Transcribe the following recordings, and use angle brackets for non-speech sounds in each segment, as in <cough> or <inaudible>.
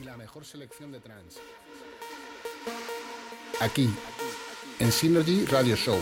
y la mejor selección de trance. Aquí, en Synergy Radio Show.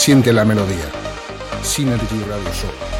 Siente la melodía. Synergy Radio Show.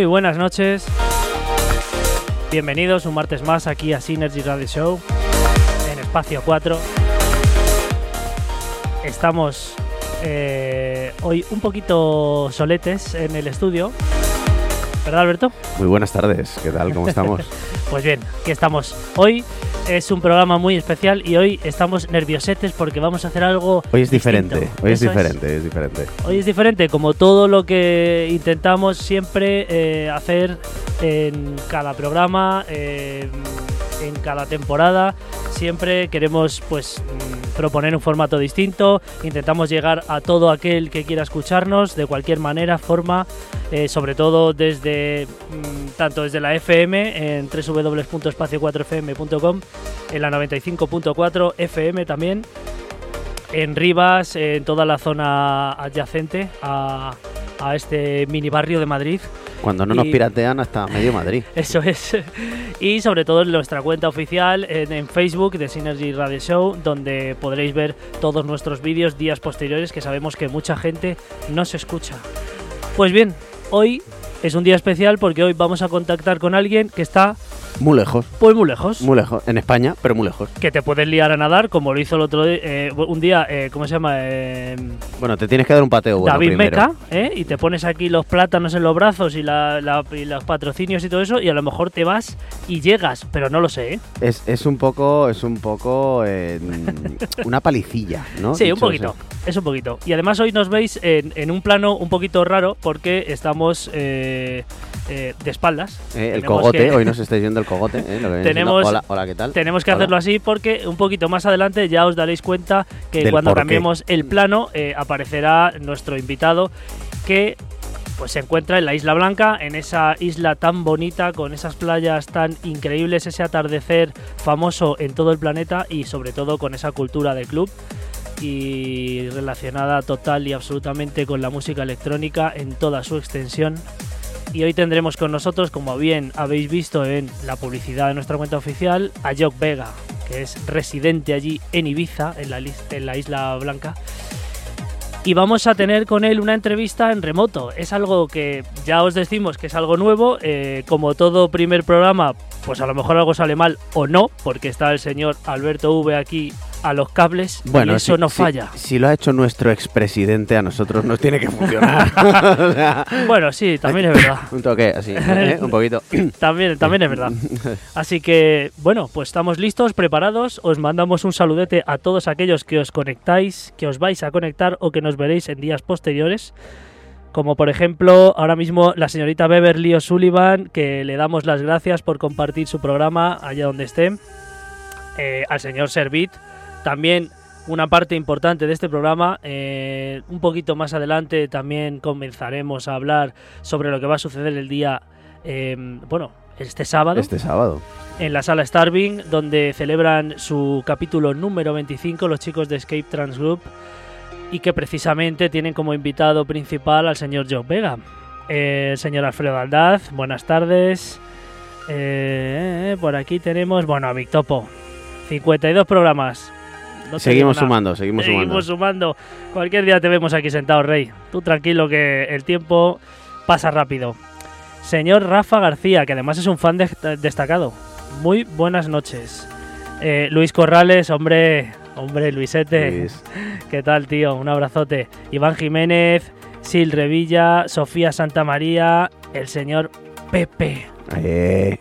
Muy buenas noches. Bienvenidos un martes más aquí a Synergy Radio Show en Espacio 4. Estamos eh, hoy un poquito soletes en el estudio. ¿Verdad, Alberto? Muy buenas tardes, ¿qué tal? ¿Cómo estamos? <laughs> pues bien, aquí estamos. Hoy es un programa muy especial y hoy estamos nerviosetes porque vamos a hacer algo. Hoy es distinto. diferente, hoy es Eso diferente, es diferente. Hoy es diferente, como todo lo que intentamos siempre eh, hacer en cada programa, eh, en cada temporada. Siempre queremos pues proponer un formato distinto, intentamos llegar a todo aquel que quiera escucharnos de cualquier manera, forma, eh, sobre todo desde mm, tanto desde la FM en www.espacio4fm.com, en la 95.4 FM también, en Rivas, en toda la zona adyacente a, a este mini barrio de Madrid. Cuando no nos piratean hasta medio Madrid. <laughs> Eso es. Y sobre todo en nuestra cuenta oficial en, en Facebook de Synergy Radio Show, donde podréis ver todos nuestros vídeos días posteriores que sabemos que mucha gente no se escucha. Pues bien, hoy es un día especial porque hoy vamos a contactar con alguien que está Muy lejos, pues muy lejos. muy lejos. En España, pero muy lejos. Que te puedes liar a nadar como lo hizo el otro día, eh, un día, eh, ¿cómo se llama? Eh, Bueno, te tienes que dar un pateo bueno David primero. Meca, ¿eh? y te pones aquí los plátanos en los brazos y, la- la- y los patrocinios y todo eso, y a lo mejor te vas y llegas, pero no lo sé, ¿eh? Es, es un poco, es un poco <laughs> una palicilla, ¿no? Sí, un poquito, es un poquito. Y además hoy nos veis en, en un plano un poquito raro porque estamos eh, eh, de espaldas. Eh, el cogote, que- hoy nos estáis viendo el cogote. eh, lo que <laughs> Tenemos- hola, hola, ¿qué tal? Tenemos que Hola. hacerlo así porque un poquito más adelante ya os daréis cuenta que Del cuando cambiemos el plano aparecerá nuestro invitado que pues se encuentra en la Isla Blanca, en esa isla tan bonita, con esas playas tan increíbles, ese atardecer famoso en todo el planeta y sobre todo con esa cultura de club y relacionada total y absolutamente con la música electrónica en toda su extensión. Y hoy tendremos con nosotros, como bien habéis visto en la publicidad de nuestra cuenta oficial, a Jock Vega, que es residente allí en Ibiza, en la, en la Isla Blanca. Y vamos a tener con él una entrevista en remoto. Es algo que ya os decimos que es algo nuevo. eh, como todo primer programa, pues a lo mejor algo sale mal o no, porque está el señor Alberto V aquí a los cables Bueno, y eso si- no si- falla. Si, lo ha hecho nuestro expresidente, a nosotros nos tiene que funcionar. O <laughs> sea, <laughs> Bueno, sí, también es verdad. un toque así, ¿eh? un poquito. <laughs> También, también es verdad. Así que, bueno, pues estamos listos, preparados. Os mandamos un saludete a todos aquellos que os conectáis, que os vais a conectar o que nos veréis en días posteriores. Como por ejemplo, ahora mismo la señorita Beverly O'Sullivan, que le damos las gracias por compartir su programa allá donde esté. Eh, al señor Servit, también una parte importante de este programa. eh, un poquito más adelante también comenzaremos a hablar sobre lo que va a suceder el día, eh, bueno, este sábado Este sábado. en la sala Starving, donde celebran su capítulo número 25 los chicos de Escape Trans Group y que precisamente tienen como invitado principal al señor Joe Vega. Eh, el señor Alfredo Aldaz, buenas tardes. Eh, por aquí tenemos, bueno, a Victopo. 52 programas. No seguimos sumando, seguimos, sumando. Seguimos sumando. Cualquier día te vemos aquí sentado, Rey. Tú tranquilo que el tiempo pasa rápido. Señor Rafa García, que además es un fan de- destacado. Muy buenas noches. Eh, Luis Corrales, hombre, hombre, Luisete. Luis. <laughs> ¿Qué tal, tío? Un abrazote. Iván Jiménez, Sil Revilla, Sofía Santamaría, el señor Pepe. Eh,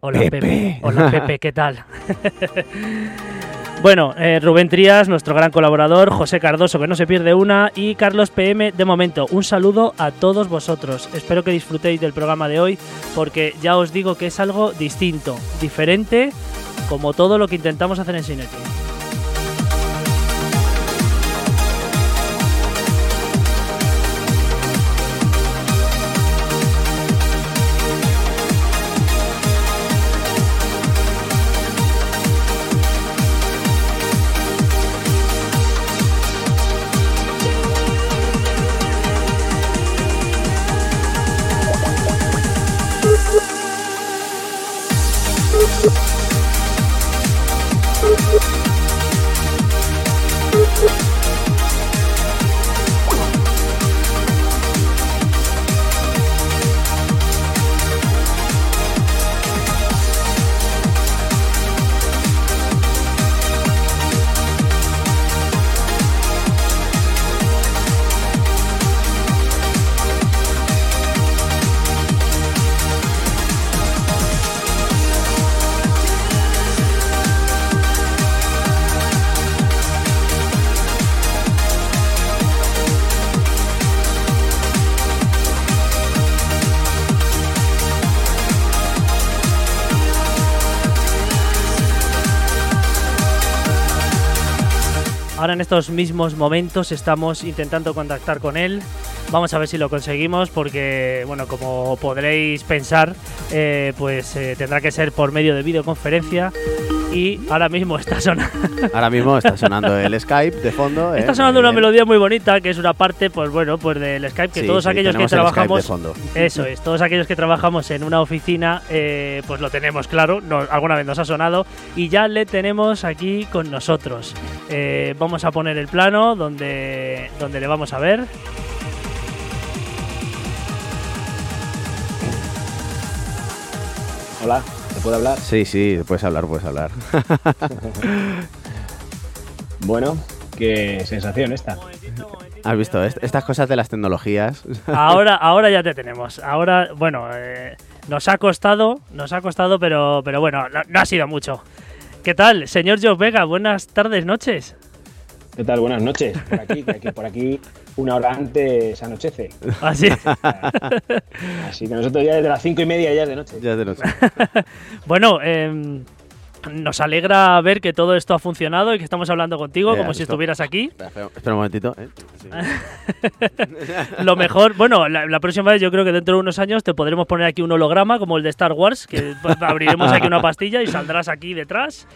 Hola, Pepe. Pepe. Hola, <laughs> Pepe, ¿qué tal? <laughs> Bueno, eh, Rubén Trías, nuestro gran colaborador, José Cardoso, que no se pierde una, y Carlos PM, de momento, un saludo a todos vosotros. Espero que disfrutéis del programa de hoy, porque ya os digo que es algo distinto, diferente, como todo lo que intentamos hacer en Cineti. En estos mismos momentos estamos intentando contactar con él. Vamos a ver si lo conseguimos porque, bueno, como podréis pensar, eh, pues eh, tendrá que ser por medio de videoconferencia y ahora mismo está sonando. <laughs> Ahora mismo está sonando el Skype de fondo. Está ¿eh? sonando Muy una melodía muy bonita que es una parte, pues bueno, pues del Skype que Sí, todos sí, aquellos que tenemos el Skype trabajamos de fondo. Eso es, todos aquellos que trabajamos en una oficina, eh, pues lo tenemos claro, no- alguna vez nos ha sonado y ya le tenemos aquí con nosotros. Eh, vamos a poner el plano donde, donde le vamos a ver. Hola, ¿te puedo hablar? Sí, sí, puedes hablar, puedes hablar. <laughs> Bueno, qué sensación esta. ¿Has visto? Est- Estas cosas de las tecnologías. <laughs> Ahora, ahora ya te tenemos. Ahora, bueno, eh, nos ha costado, nos ha costado, pero, pero bueno, no, no ha sido mucho. ¿Qué tal, señor Joe Vega? Buenas tardes, noches. ¿Qué tal? Buenas noches. Por aquí, que aquí- por aquí una hora antes anochece. <laughs> Así. Así que nosotros ya desde las cinco y media ya es de noche. ya te lo sé. Bueno, em, nos alegra ver que todo esto ha funcionado y que estamos hablando contigo Eh, como si estuvieras aquí. Espera, un momentito. ¿eh? Sí. <laughs> Lo mejor, bueno, la, la próxima vez yo creo que dentro de unos años te podremos poner aquí un holograma como el de Star Wars, que <laughs> abriremos aquí una pastilla y saldrás aquí detrás.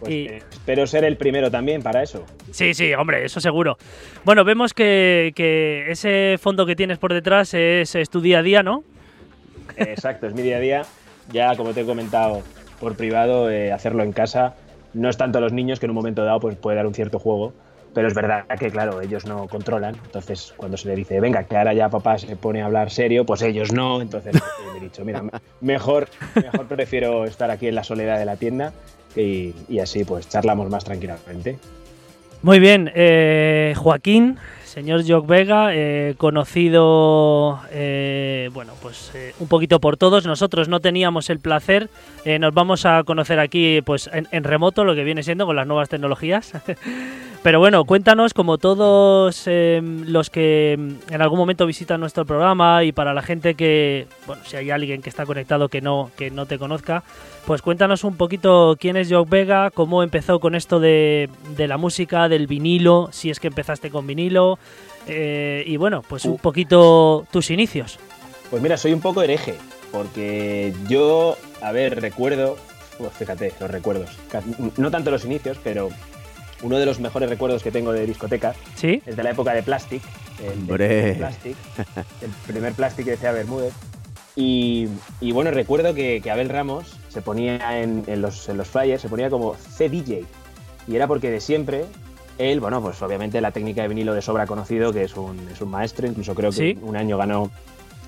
Pues, y- eh, espero ser el primero también para eso. Sí, sí, hombre, eso seguro. Bueno, vemos que, que ese fondo que tienes por detrás es, es tu día a día, ¿no? Exacto, es mi día a día. Ya, como te he comentado por privado, eh, hacerlo en casa. No es tanto los niños que en un momento dado pues, puede dar un cierto juego. Pero es verdad que, claro, ellos no controlan. Entonces, cuando se le dice, venga, que ahora ya papá se pone a hablar serio, pues ellos no. Entonces, eh, he dicho, mira, mejor, mejor prefiero estar aquí en la soledad de la tienda y, y así pues charlamos más tranquilamente. Muy bien, eh, Joaquín, señor Jock Vega, eh, conocido, eh, bueno, pues eh, un poquito por todos. Nosotros no teníamos el placer, nos vamos a conocer aquí, pues en, en remoto, lo que viene siendo con las nuevas tecnologías. <laughs> Pero bueno, cuéntanos, como todos eh, los que mm, en algún momento visitan nuestro programa y para la gente que, bueno, si hay alguien que está conectado que no, que no te conozca, pues cuéntanos un poquito quién es Jock Vega, cómo empezó con esto de, de la música, del vinilo, si es que empezaste con vinilo, eh, y bueno, pues un poquito tus inicios. Pues mira, soy un poco hereje, porque yo, a ver, recuerdo, pues fíjate, los recuerdos, no tanto los inicios, pero uno de los mejores recuerdos que tengo de discotecas ¿Sí? es de la época de Plastic, el, de- Hombre. de Plastic, el primer Plastic que decía Bermúdez. Y, y bueno, recuerdo que, que Abel Ramos se ponía en, en los, en los flyers, se ponía como CDJ. Y era porque de siempre, él, bueno, pues obviamente la técnica de vinilo de sobra conocido, que es un, es un maestro, incluso creo que Sí. un año ganó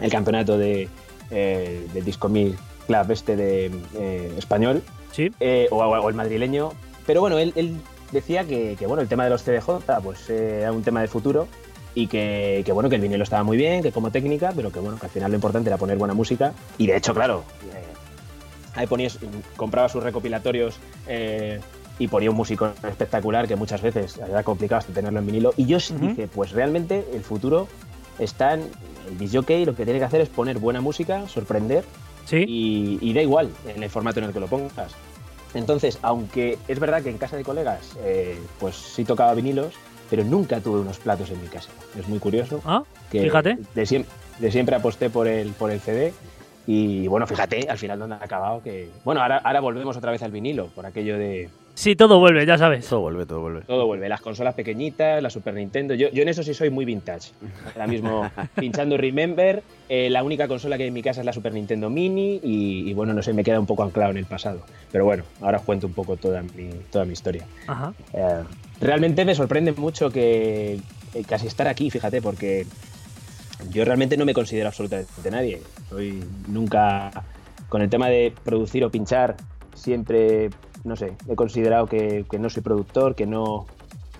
el campeonato de, eh, del Disco Mil Club este de eh, español, Sí. eh, o, o el madrileño. Pero bueno, él, él decía que, que, bueno, el tema de los CDJ pues, era un tema de futuro y que, que, bueno, que el vinilo estaba muy bien, que como técnica, pero que bueno, que al final lo importante era poner buena música. Y de hecho, claro, ahí ponías, compraba sus recopilatorios eh, y ponía un músico espectacular que muchas veces era complicado hasta tenerlo en vinilo. Y yo Ujú. dije, pues realmente el futuro está en el disjockey, lo que tiene que hacer es poner buena música, sorprender Sí. y, y da igual en el formato en el que lo pongas. Entonces, aunque es verdad que en casa de colegas, eh, pues sí tocaba vinilos, pero nunca tuve unos platos en mi casa. Es muy curioso. Ah, Que fíjate. De, siem- de siempre aposté por el, por el CD. Y bueno, fíjate, al final donde ha acabado que. Bueno, ahora, ahora volvemos otra vez al vinilo, por aquello de. Sí, todo vuelve, ya sabes. Todo vuelve, todo vuelve. Todo vuelve, las consolas pequeñitas, la Super Nintendo. Yo, yo en eso sí soy muy vintage. Ahora mismo <laughs> pinchando Remember, eh, la única consola que hay en mi casa es la Super Nintendo Mini y, y, bueno, no sé, me queda un poco anclado en el pasado. Pero bueno, ahora os cuento un poco toda mi, toda mi historia. Ajá. Eh, realmente me sorprende mucho que eh, casi estar aquí, fíjate, porque yo realmente no me considero absolutamente nadie. Soy nunca, con el tema de producir o pinchar, siempre, no sé, he considerado que, que no soy productor, que no,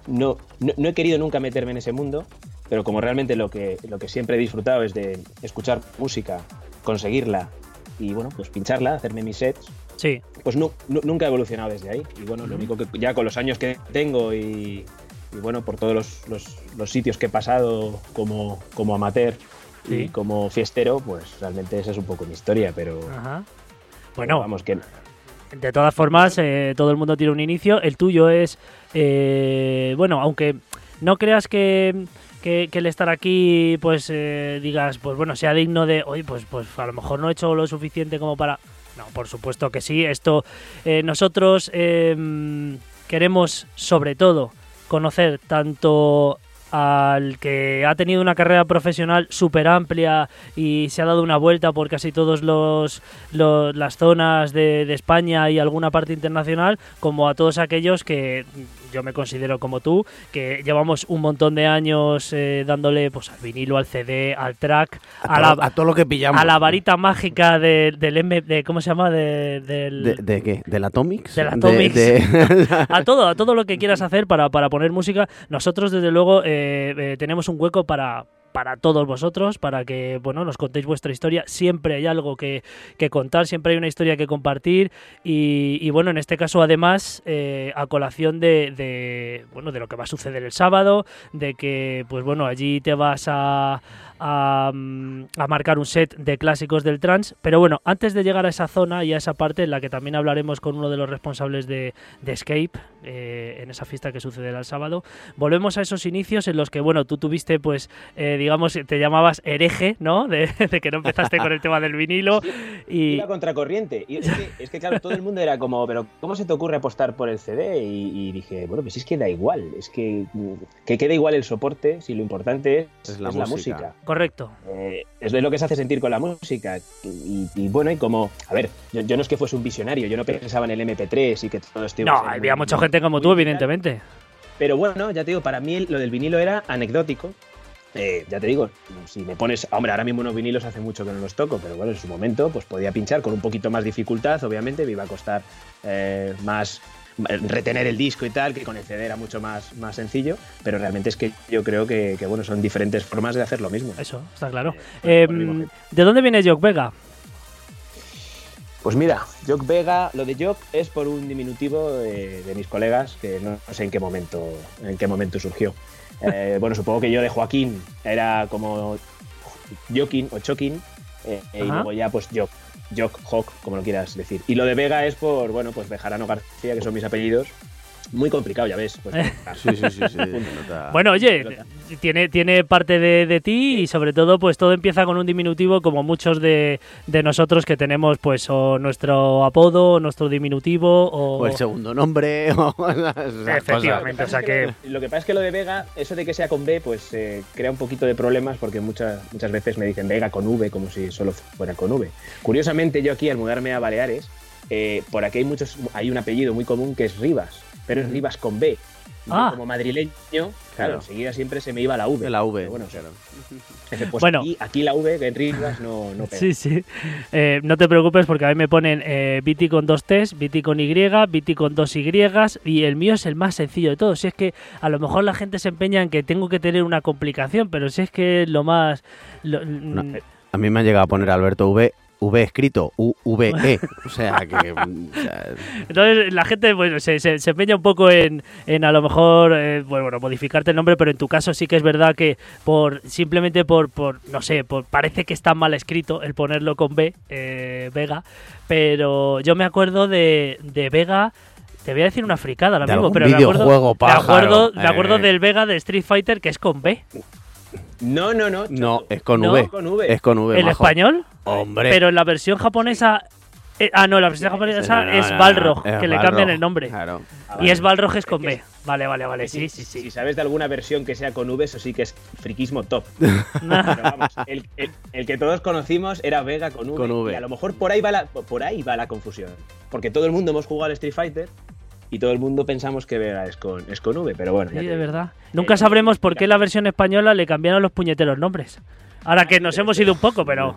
no, no, no he querido nunca meterme en ese mundo, pero como realmente lo que, lo que siempre he disfrutado es de escuchar música, conseguirla y bueno, pues pincharla, hacerme mis sets, Sí. pues nu- nu- nunca he evolucionado desde ahí. Y bueno, lo único que ya con los años que tengo y, y bueno, por todos los, los- los sitios que he pasado como, como amateur Sí. y como fiestero, pues realmente esa es un poco mi historia, pero Ajá. Bueno, vamos que De todas formas, eh, todo el mundo tiene un inicio. El tuyo es, eh, bueno, aunque no creas que, que- el estar aquí, pues eh, digas, pues bueno, sea digno de, oye, pues, pues a lo mejor no he hecho lo suficiente como para... No, por supuesto que sí. Esto, eh, nosotros eh, queremos sobre todo conocer tanto al que ha tenido una carrera profesional súper amplia y se ha dado una vuelta por casi todas los, los- las zonas de, de España y alguna parte internacional, como a todos aquellos que yo me considero como tú, que llevamos un montón de años eh, dándole pues al vinilo, al CD, al track, A, a, todo, la, a todo lo que pillamos. a la varita mágica de- del M, de, ¿cómo se llama? De- del, ¿De, de qué? ¿Del Atomics? Del De- Atomics. <laughs> a todo, a todo lo que quieras hacer para, para poner música. Nosotros, desde luego, eh, eh, tenemos un hueco para para todos vosotros, para que bueno nos contéis vuestra historia. Siempre hay algo que, que contar, siempre hay una historia que compartir. Y, bueno, en este caso, además, eh, a colación de, de, bueno de lo que va a suceder el sábado, de que pues bueno, allí te vas a, a, a marcar un set de clásicos del trance. Pero bueno, antes de llegar a esa zona y a esa parte en la que también hablaremos con uno de los responsables de, de Escape, eh, en esa fiesta que sucederá el sábado, volvemos a esos inicios en los que, bueno, tú tuviste, pues, eh, digamos, te llamabas hereje, ¿no? De, de que no empezaste con el tema del vinilo. Y, Iba contracorriente. Y es que, es que, claro, todo el mundo era como, pero ¿cómo se te ocurre apostar por el CD? Y, y dije, bueno, pues es que da igual. Es que, que queda igual el soporte si lo importante es, Es la es la música. Correcto. Eh, es de lo que se hace sentir con la música. Y, y bueno, y como, a ver, yo, yo no es que fuese un visionario, yo no pensaba en el MP3 y que todo esto No, había mucha gente como tú, evidentemente. Pero bueno, ya te digo, para mí lo del vinilo era anecdótico. Eh, ya te digo, si me pones, hombre, ahora mismo unos vinilos hace mucho que no los toco, pero bueno, en su momento pues podía pinchar con un poquito más dificultad, obviamente, me iba a costar eh, más retener el disco y tal, que con el CD era mucho más, más sencillo, pero realmente es que yo creo que, que, bueno, son diferentes formas de hacer lo mismo. Eso, está claro. Eh, Eh, ejemplo. ¿De dónde viene Jock Vega? Pues mira, Jock Vega, lo de Jock es por un diminutivo de, de mis colegas que no sé en qué momento, en qué momento surgió. <laughs> Eh, bueno, supongo que yo de Joaquín era como Joaquín o Choquín eh, y luego ya pues Jock, Jock, Jock, como lo quieras decir. Y lo de Vega es por, bueno, pues Bejarano García, que son mis apellidos. Muy complicado, ya ves. Pues, <laughs> Sí, sí, sí. Bueno, oye, tiene, tiene parte de, de ti y sobre todo, pues todo empieza con un diminutivo, como muchos de, de nosotros que tenemos, pues, o nuestro apodo, o nuestro diminutivo, o. O el segundo nombre, <laughs> o. Efectivamente. o sea que- Lo que pasa es que lo de Vega, eso de que sea con B, pues eh, crea un poquito de problemas porque muchas, muchas veces me dicen Vega con V, como si solo fuera con V. Curiosamente, yo aquí al mudarme a Baleares, eh, por aquí hay, muchos, hay un apellido muy común que es Rivas, pero es Rivas con B. Y yo Ah. como madrileño, claro, Claro. enseguida siempre se me iba la V. La V. Bueno, claro. pues Bueno. aquí, aquí la V, que en Rivas no, no <laughs> pega. Sí, sí. Eh, no te preocupes porque a mí me ponen eh, con dos T's, Viti con Y, Viti con dos Y y el mío es el más sencillo de todos. Si es que a lo mejor la gente se empeña en que tengo que tener una complicación, pero si es que lo más... lo- No, mm, A mí me han llegado a poner Alberto V V escrito, U-V-E. <laughs> O sea que. o sea, Entonces la gente bueno, se, se, se empeña un poco en, en a lo mejor eh, bueno, bueno, modificarte el nombre, pero en tu caso sí que es verdad que por simplemente por, por no sé, por, parece que está mal escrito el ponerlo con B, eh, Vega, pero yo me acuerdo de, de Vega. Te voy a decir una fricada ahora mismo, pero me acuerdo, videojuego me acuerdo, pájaro, me acuerdo eh. del Vega de Street Fighter que es con B. No, no, no. no, es con No, V. con V. Es con V. ¿En majo. español? Hombre. Pero en la versión japonesa. eh, ah, no, la versión japonesa No, no, es no, Balrog, que le cambian el nombre. Claro. Ah, Y es. Balrog es con B. Vale, vale, vale. Sí, sí, Si sí. sabes de alguna versión que sea con V, eso sí que es friquismo top. <laughs> Pero vamos, el, el- el que todos conocimos era Vega con V, Con V. Y a lo mejor por ahí va la, por ahí va la confusión. Porque todo el mundo hemos jugado al Street Fighter y todo el mundo pensamos que Vega es con, es con V, pero bueno. Sí, de verdad. Nunca sabremos por qué la versión española le cambiaron los puñeteros nombres. Ahora que nos hemos ido un poco, pero.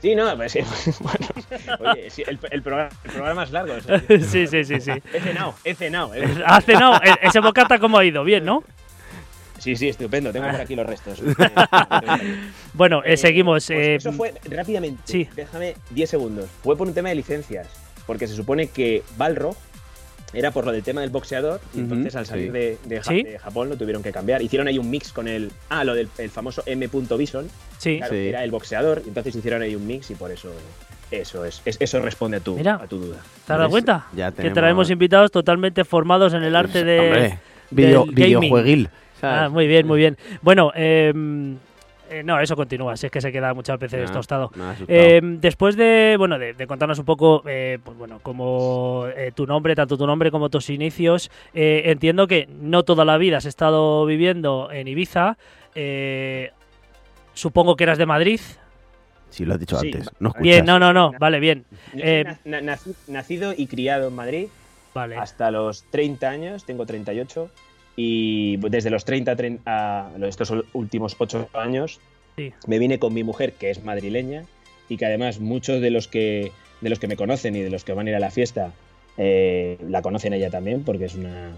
Sí, no, pues sí, <laughs> bueno. Oye, sí, el, el programa, el programa es largo. o sea, <laughs> sí, sí, sí, sí. He cenado, he cenado. he- ¿Has cenado? E- Ese bocata, ¿cómo ha ido? Bien, ¿no? Sí, sí, estupendo. Tengo por aquí los restos. <laughs> Bueno, eh, seguimos. Pues eh, eso fue rápidamente. sí. Déjame 10 segundos. Fue por un tema de licencias. Porque se supone que Balrog era por lo del tema del boxeador. Y entonces al salir sí. de, de Ja- Sí. de Japón lo tuvieron que cambiar. Hicieron ahí un mix con el. Ah, lo del el famoso M. Bison. sí. Claro, Sí. era el boxeador. y Entonces hicieron ahí un mix y por eso. Eso es. es- eso responde a tu, Mira. a tu duda. ¿Te has dado ¿Ves? cuenta? Ya Que tenemos- traemos invitados totalmente formados en el arte de. Hombre, video, videojueguil. Ah, muy bien, muy bien. Bueno, eh, eh, no, eso continúa. Si es que se queda muchas veces Ah, tostado. Eh, después de, bueno, de, de contarnos un poco, eh, pues bueno, como eh, tu nombre, tanto tu nombre como tus inicios, eh, entiendo que no toda la vida has estado viviendo en Ibiza. eh, supongo que eras de Madrid. Sí, lo has dicho Sí, antes. No Bien, no, no, no, vale, bien. Eh, nacido y criado en Madrid. Vale. hasta los 30 años, tengo 38, y desde los 30 tren- a estos últimos 8 años Sí. me vine con mi mujer, que es madrileña, y que además muchos de los que, de los que me conocen y de los que van a ir a la fiesta eh, la conocen ella también, porque es una,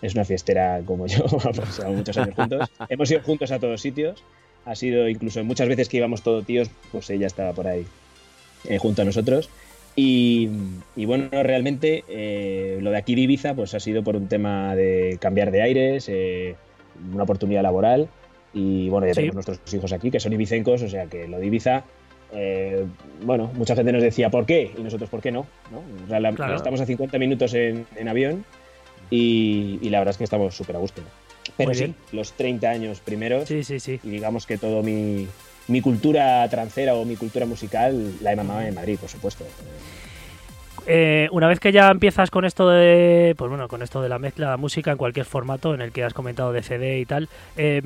es una fiestera como yo, <laughs> vamos, muchos años juntos. <laughs> Hemos ido juntos a todos sitios, ha sido incluso muchas veces que íbamos todos tíos, pues ella estaba por ahí eh, junto a nosotros. Y, y bueno, realmente eh, lo de aquí de Ibiza pues ha sido por un tema de cambiar de aires, eh, una oportunidad laboral y bueno, ya Sí. tenemos nuestros hijos aquí que son ibicencos, o sea que lo de Ibiza, eh, bueno, mucha gente nos decía ¿por qué? Y nosotros ¿por qué no? ¿no? O sea, la- Claro. Estamos a 50 minutos en, en avión y, y la verdad es que estamos súper a gusto. Pero sí, los 30 años primeros Sí, sí, sí. y digamos que todo mi, mi cultura trancera o mi cultura musical la he mamado en Madrid, por supuesto. Eh, una vez que ya empiezas con esto de, pues bueno, con esto de la mezcla de música en cualquier formato, en el que has comentado de CD y tal, eh,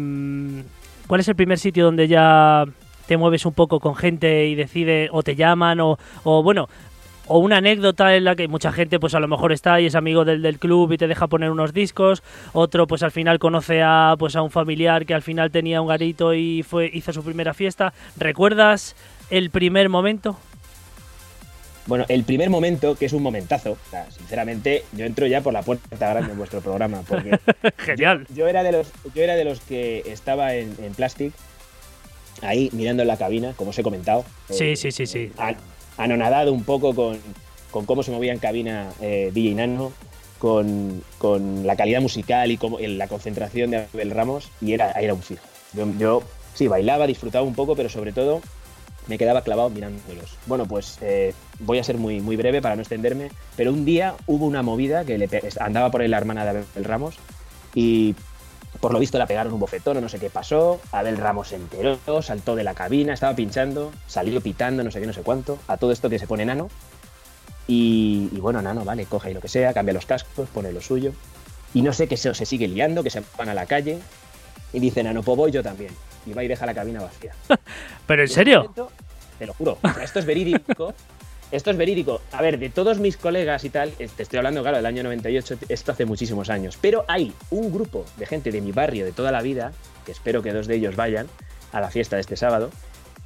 ¿cuál es el primer sitio donde ya te mueves un poco con gente y decide o te llaman o, o bueno, o una anécdota en la que mucha gente pues a lo mejor está y es amigo del, del club y te deja poner unos discos, otro pues al final conoce a pues a un familiar que al final tenía un garito y fue hizo su primera fiesta. ¿Recuerdas el primer momento? Bueno, el primer momento, que es un momentazo, o sea, sinceramente, yo entro ya por la puerta grande en vuestro programa, porque <laughs> Genial. yo era de los, yo era de los que estaba en, en Plastic, ahí mirando en la cabina, como os he comentado. Sí, eh, sí, sí, sí. Anonadado un poco con, con cómo se movía en cabina eh, DJ Nano, con, con la calidad musical y como, en la concentración de Abel Ramos, y era, era un fijo. Yo, sí, bailaba, disfrutaba un poco, pero sobre todo me quedaba clavado mirándolos. Bueno, pues eh, voy a ser muy, muy breve para no extenderme, pero un día hubo una movida que andaba por ahí la hermana de Abel Ramos y por lo visto la pegaron un bofetón o no sé qué pasó. Abel Ramos se enteró, saltó de la cabina, estaba pinchando, salió pitando, no sé qué, no sé cuánto. A todo esto que se pone Nano. Y, y bueno, Nano, vale, coge ahí lo que sea, cambia los cascos, pone lo suyo. Y no sé qué se, se sigue liando, que se van a la calle. Y dice Nano, pues voy yo también. Y va y deja la cabina vacía. <laughs> ¿Pero en serio? momento, te lo juro. esto es verídico. <laughs> Esto es verídico. A ver, de todos mis colegas y tal, eh, te estoy hablando, claro, del año 98, esto hace muchísimos años. Pero hay un grupo de gente de mi barrio de toda la vida, que espero que dos de ellos vayan a la fiesta de este sábado,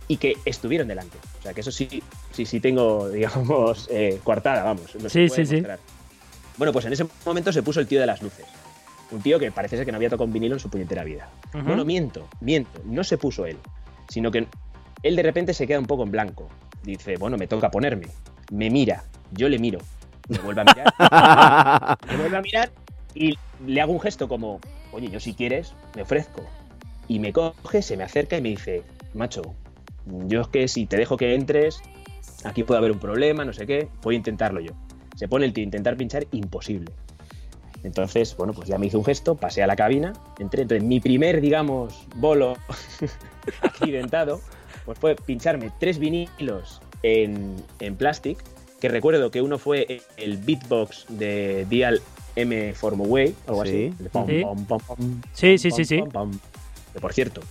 y que estuvieron delante. O sea, que eso sí, sí, sí tengo, <laughs> digamos, eh, coartada, vamos. lo Sí, sí, sí. demostrar. Bueno, pues en ese momento se puso el tío de las luces. Un tío que parece ser que no había tocado un vinilo en su puñetera vida. Ujú. Bueno, miento, miento. No se puso él, sino que él de repente se queda un poco en blanco. Dice, bueno, me toca ponerme. Me mira, yo le miro, me vuelve a <laughs> mirar, me vuelve a mirar y le hago un gesto como, oye, yo si quieres, me ofrezco. Y me coge, se me acerca y me dice, macho, yo es que si te dejo que entres, aquí puede haber un problema, no sé qué, voy a intentarlo yo. Se pone el tío a intentar pinchar, imposible. Entonces, bueno, pues ya me hizo un gesto, pasé a la cabina, entré. Entonces, mi primer, digamos, bolo <laughs> accidentado, pues fue pincharme tres vinilos en, en plastic, que recuerdo que uno fue el beatbox de Dial M Way, algo Sí. así. pom, Sí. pom, pom, pom, Sí, sí, pom, sí, sí. pom, pom. Que, por cierto,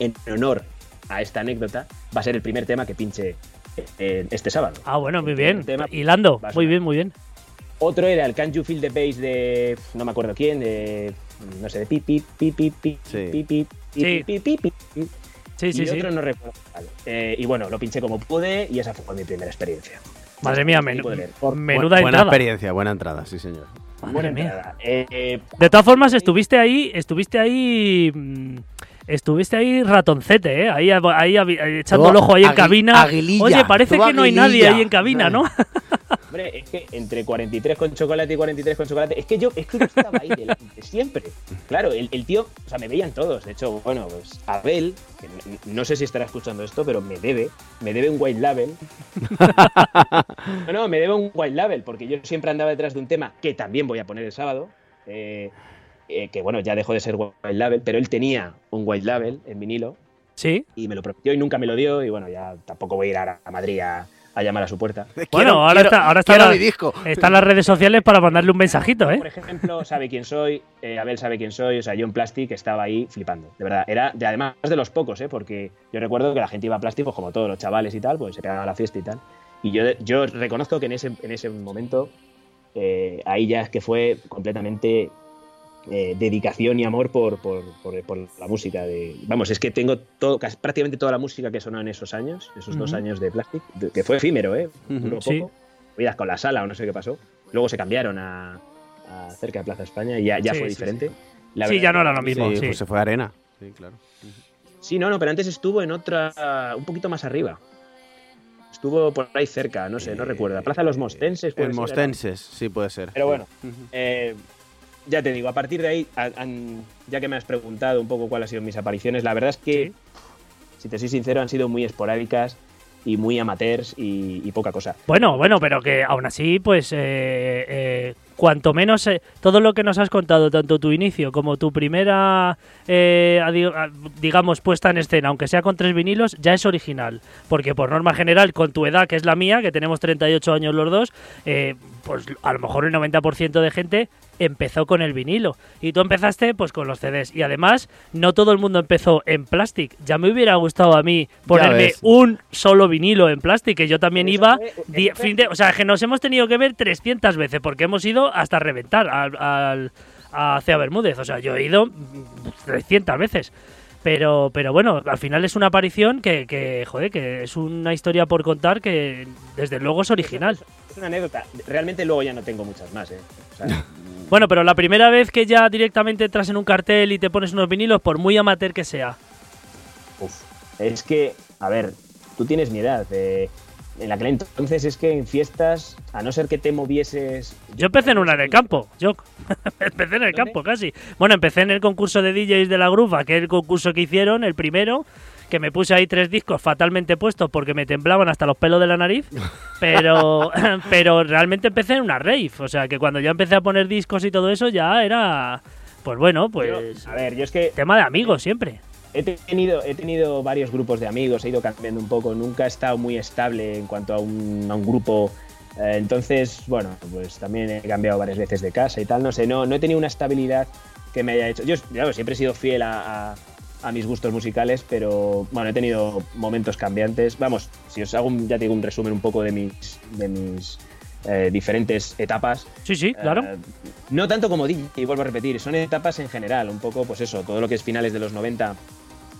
en honor a esta anécdota, va a ser el primer tema que pinche eh, este sábado. Ah, bueno, muy El bien. tema- Hilando. Muy bien, muy bien. Otro era el Can You Feel the Bass de. No me acuerdo quién, de. No sé, de pi, pi, pi, pi, pi, Sí. pi, pi, Sí. y sí. otro no recuerdo. cuál. Eh, y bueno, lo pinché como pude y esa fue mi primera experiencia. Madre mía, leer. Por- menuda buena entrada. experiencia, buena entrada, sí, señor. Madre buena mía. entrada. Eh, eh, De todas formas, estuviste ahí, estuviste ahí, mm, estuviste ahí ratoncete, ¿eh? Ahí, ahí, ahí, echando el ojo ahí en cabina. aguililla, Oye, parece tuvo que no hay nadie ahí en cabina, ¿no? <laughs> Hombre, es que entre 43 con chocolate y 43 con chocolate, es que yo, es que yo estaba ahí delante, <laughs> siempre. Claro, el, el tío, o sea, me veían todos. De hecho, bueno, pues Abel, que no, no sé si estará escuchando esto, pero me debe, me debe un white label. <laughs> no, no, me debe un white label, porque yo siempre andaba detrás de un tema que también voy a poner el sábado. eh, eh, que bueno, ya dejó de ser white label, pero él tenía un white label en vinilo Sí. y me lo prometió y nunca me lo dio. Y bueno, ya tampoco voy a ir a, a Madrid a, a llamar a su puerta. Bueno, ahora está- ahora está la- mi disco. Están las redes sociales para mandarle un mensajito, ¿eh? Por ejemplo, sabe quién soy, eh, Abel sabe quién soy, o sea, yo en Plastic estaba ahí flipando, de verdad. Era, de, además de los pocos, ¿eh? porque yo recuerdo que la gente iba a Plastic, pues como todos los chavales y tal, pues se pegaba a la fiesta y tal. Y yo, yo reconozco que en ese, en ese momento, eh, ahí ya es que fue completamente eh, dedicación y amor por, por, por- por la música. De, vamos, es que tengo todo, casi- prácticamente toda la música que sonó en esos años, esos dos años de Plastic, que fue efímero, ¿eh? Sí. poco. Cuidas con la sala o no sé qué pasó. Luego se cambiaron a, a cerca de Plaza España y ya, ya Sí, fue sí, diferente. sí. La Sí, verdad ya no era lo mismo. Sí, sí. pues se fue a arena. Sí, claro. Sí, no, no, pero antes estuvo en otra, un poquito más arriba. Estuvo por ahí cerca, no sé, no Eh, recuerdo. Plaza de los Mostenses. puede En ser, Mostenses, sí puede ser. Pero bueno. Eh, ya te digo, a partir de ahí, a- ya que me has preguntado un poco cuáles han sido mis apariciones, la verdad es que, Sí. si te soy sincero, han sido muy esporádicas y muy amateurs y, y poca cosa. Bueno, bueno, pero que aún así, pues, eh, eh, cuanto menos eh, todo lo que nos has contado, tanto tu inicio como tu primera, eh, digamos, puesta en escena, aunque sea con tres vinilos, ya es original. Porque por norma general, con tu edad, que es la mía, que tenemos 38 años los dos, eh, pues a lo mejor el 90% de gente empezó con el vinilo. Y tú empezaste pues con los CDs. Y además, no todo el mundo empezó en plastic. Ya me hubiera gustado a mí ponerme un solo vinilo en plastic, que yo también Eso iba... fue- fin de- o sea, que nos hemos tenido que ver 300 veces, porque hemos ido hasta reventar al, al- a Cea Bermúdez. O sea, yo he ido mm, 300 veces. Pero, pero bueno, al final es una aparición que, que, joder, que es una historia por contar que desde luego es original. Es una anécdota. Realmente luego ya no tengo muchas más, ¿eh? O sea, <laughs> Bueno, pero la primera vez que ya directamente entras en un cartel y te pones unos vinilos, por muy amateur que sea. uf. Es que, a ver, tú tienes mi edad. eh, en aquel entonces es que en fiestas, a no ser que te movieses... Yo empecé en una en el campo, yo <laughs> empecé en el campo casi. Bueno, empecé en el concurso de DJs de la Groove, aquel concurso que hicieron, el primero, que me puse ahí tres discos fatalmente puestos porque me temblaban hasta los pelos de la nariz, <laughs> pero, <laughs> pero realmente empecé en una rave, o sea que cuando ya empecé a poner discos y todo eso ya era, pues bueno, pues Yo- a ver, yo es que tema de amigos siempre. He tenido, he tenido varios grupos de amigos, he ido cambiando un poco, nunca he estado muy estable en cuanto a un, a un grupo. eh, entonces, bueno, pues también he cambiado varias veces de casa y tal, no sé, no, no he tenido una estabilidad que me haya hecho. Yo claro, siempre he sido fiel a, a- a mis gustos musicales, pero bueno, he tenido momentos cambiantes. Vamos, si os hago un- ya te digo un resumen un poco de mis, de mis eh, diferentes etapas. Sí, sí, claro. Eh, no tanto como DJ, y vuelvo a repetir, son etapas en general, un poco, pues eso, todo lo que es finales de los 90,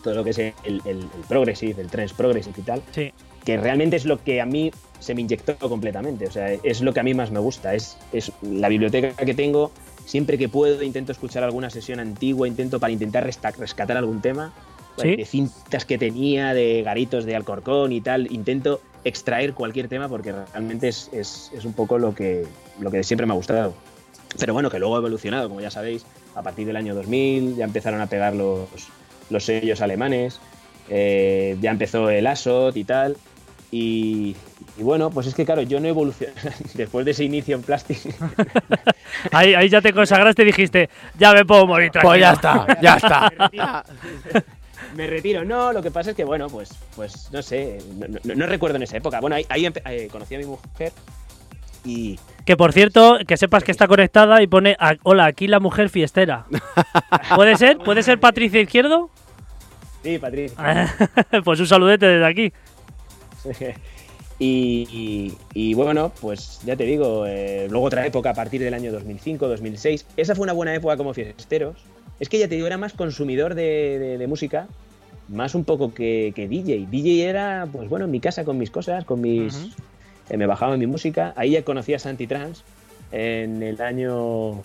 todo lo que es el, el, el progressive, el trance progressive y tal, Sí. que realmente es lo que a mí se me inyectó completamente, o sea, es lo que a mí más me gusta, es, es la biblioteca que tengo, siempre que puedo intento escuchar alguna sesión antigua, intento para intentar rescatar algún tema, Sí. de cintas que tenía, de garitos de Alcorcón y tal, intento extraer cualquier tema porque realmente es, es, es, un poco lo que, lo que siempre me ha gustado. Pero bueno, que luego ha evolucionado, como ya sabéis, a partir del año 2000 ya empezaron a pegar los, los sellos alemanes, eh, ya empezó el ASOT y tal. Y, y, bueno, pues es que claro, yo no evolucioné <laughs> después de ese inicio en Plastic. <laughs> ahí, ahí ya te consagraste y dijiste, ya me puedo morir Pues ya está, ya está. <laughs> me retiro. No, lo que pasa es que, bueno, pues, pues no sé, no, no, no recuerdo en esa época. Bueno, ahí, ahí eh, conocí a mi mujer y... Que por cierto, que sepas que está conectada y pone, hola, aquí la mujer fiestera. ¿Puede ser? ¿Puede ser Patricia Izquierdo? Sí, Patricia. pues un saludete desde aquí. Y, y, y, bueno, pues ya te digo, eh, luego otra época a partir del año 2005, 2006. Esa fue una buena época como fiesteros. Es que ya te digo, era más consumidor de, de, de música, más un poco que, que, DJ. DJ era, pues bueno, en mi casa con mis cosas, con mis. Uh -huh. eh, me bajaba mi música. Ahí ya conocí a Santi Trans en el año.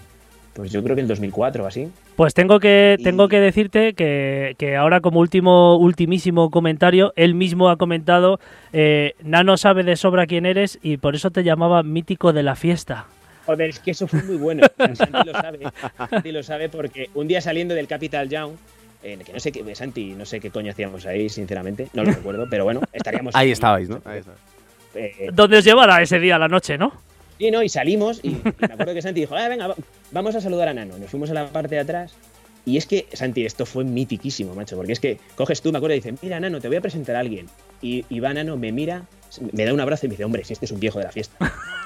Pues yo creo que el 2004 o así. Pues tengo que, y... tengo que decirte que, que, ahora como último, ultimísimo comentario, él mismo ha comentado, eh, Nano sabe de sobra quién eres y por eso te llamaba mítico de la fiesta. Joder, es que eso fue muy bueno. <laughs> Santi lo sabe. Santi lo sabe porque un día saliendo del Capital Young, eh, que no sé qué, Santi, no sé qué coño hacíamos ahí, sinceramente, no lo recuerdo, pero bueno, estaríamos. ahí estabais, ¿no? Ahí estabais. Eh, ¿Dónde os llevara ese día a la noche, no? Sí, no, y salimos y, y me acuerdo que Santi dijo, ah, venga, vamos a saludar a Nano. Nos fuimos a la parte de atrás y es que, Santi, esto fue mitiquísimo, macho, porque es que coges tú, me acuerdo, y dices, mira, Nano, te voy a presentar a alguien. Y, y va Nano, me mira, me da un abrazo y me dice, hombre, si este es un viejo de la fiesta.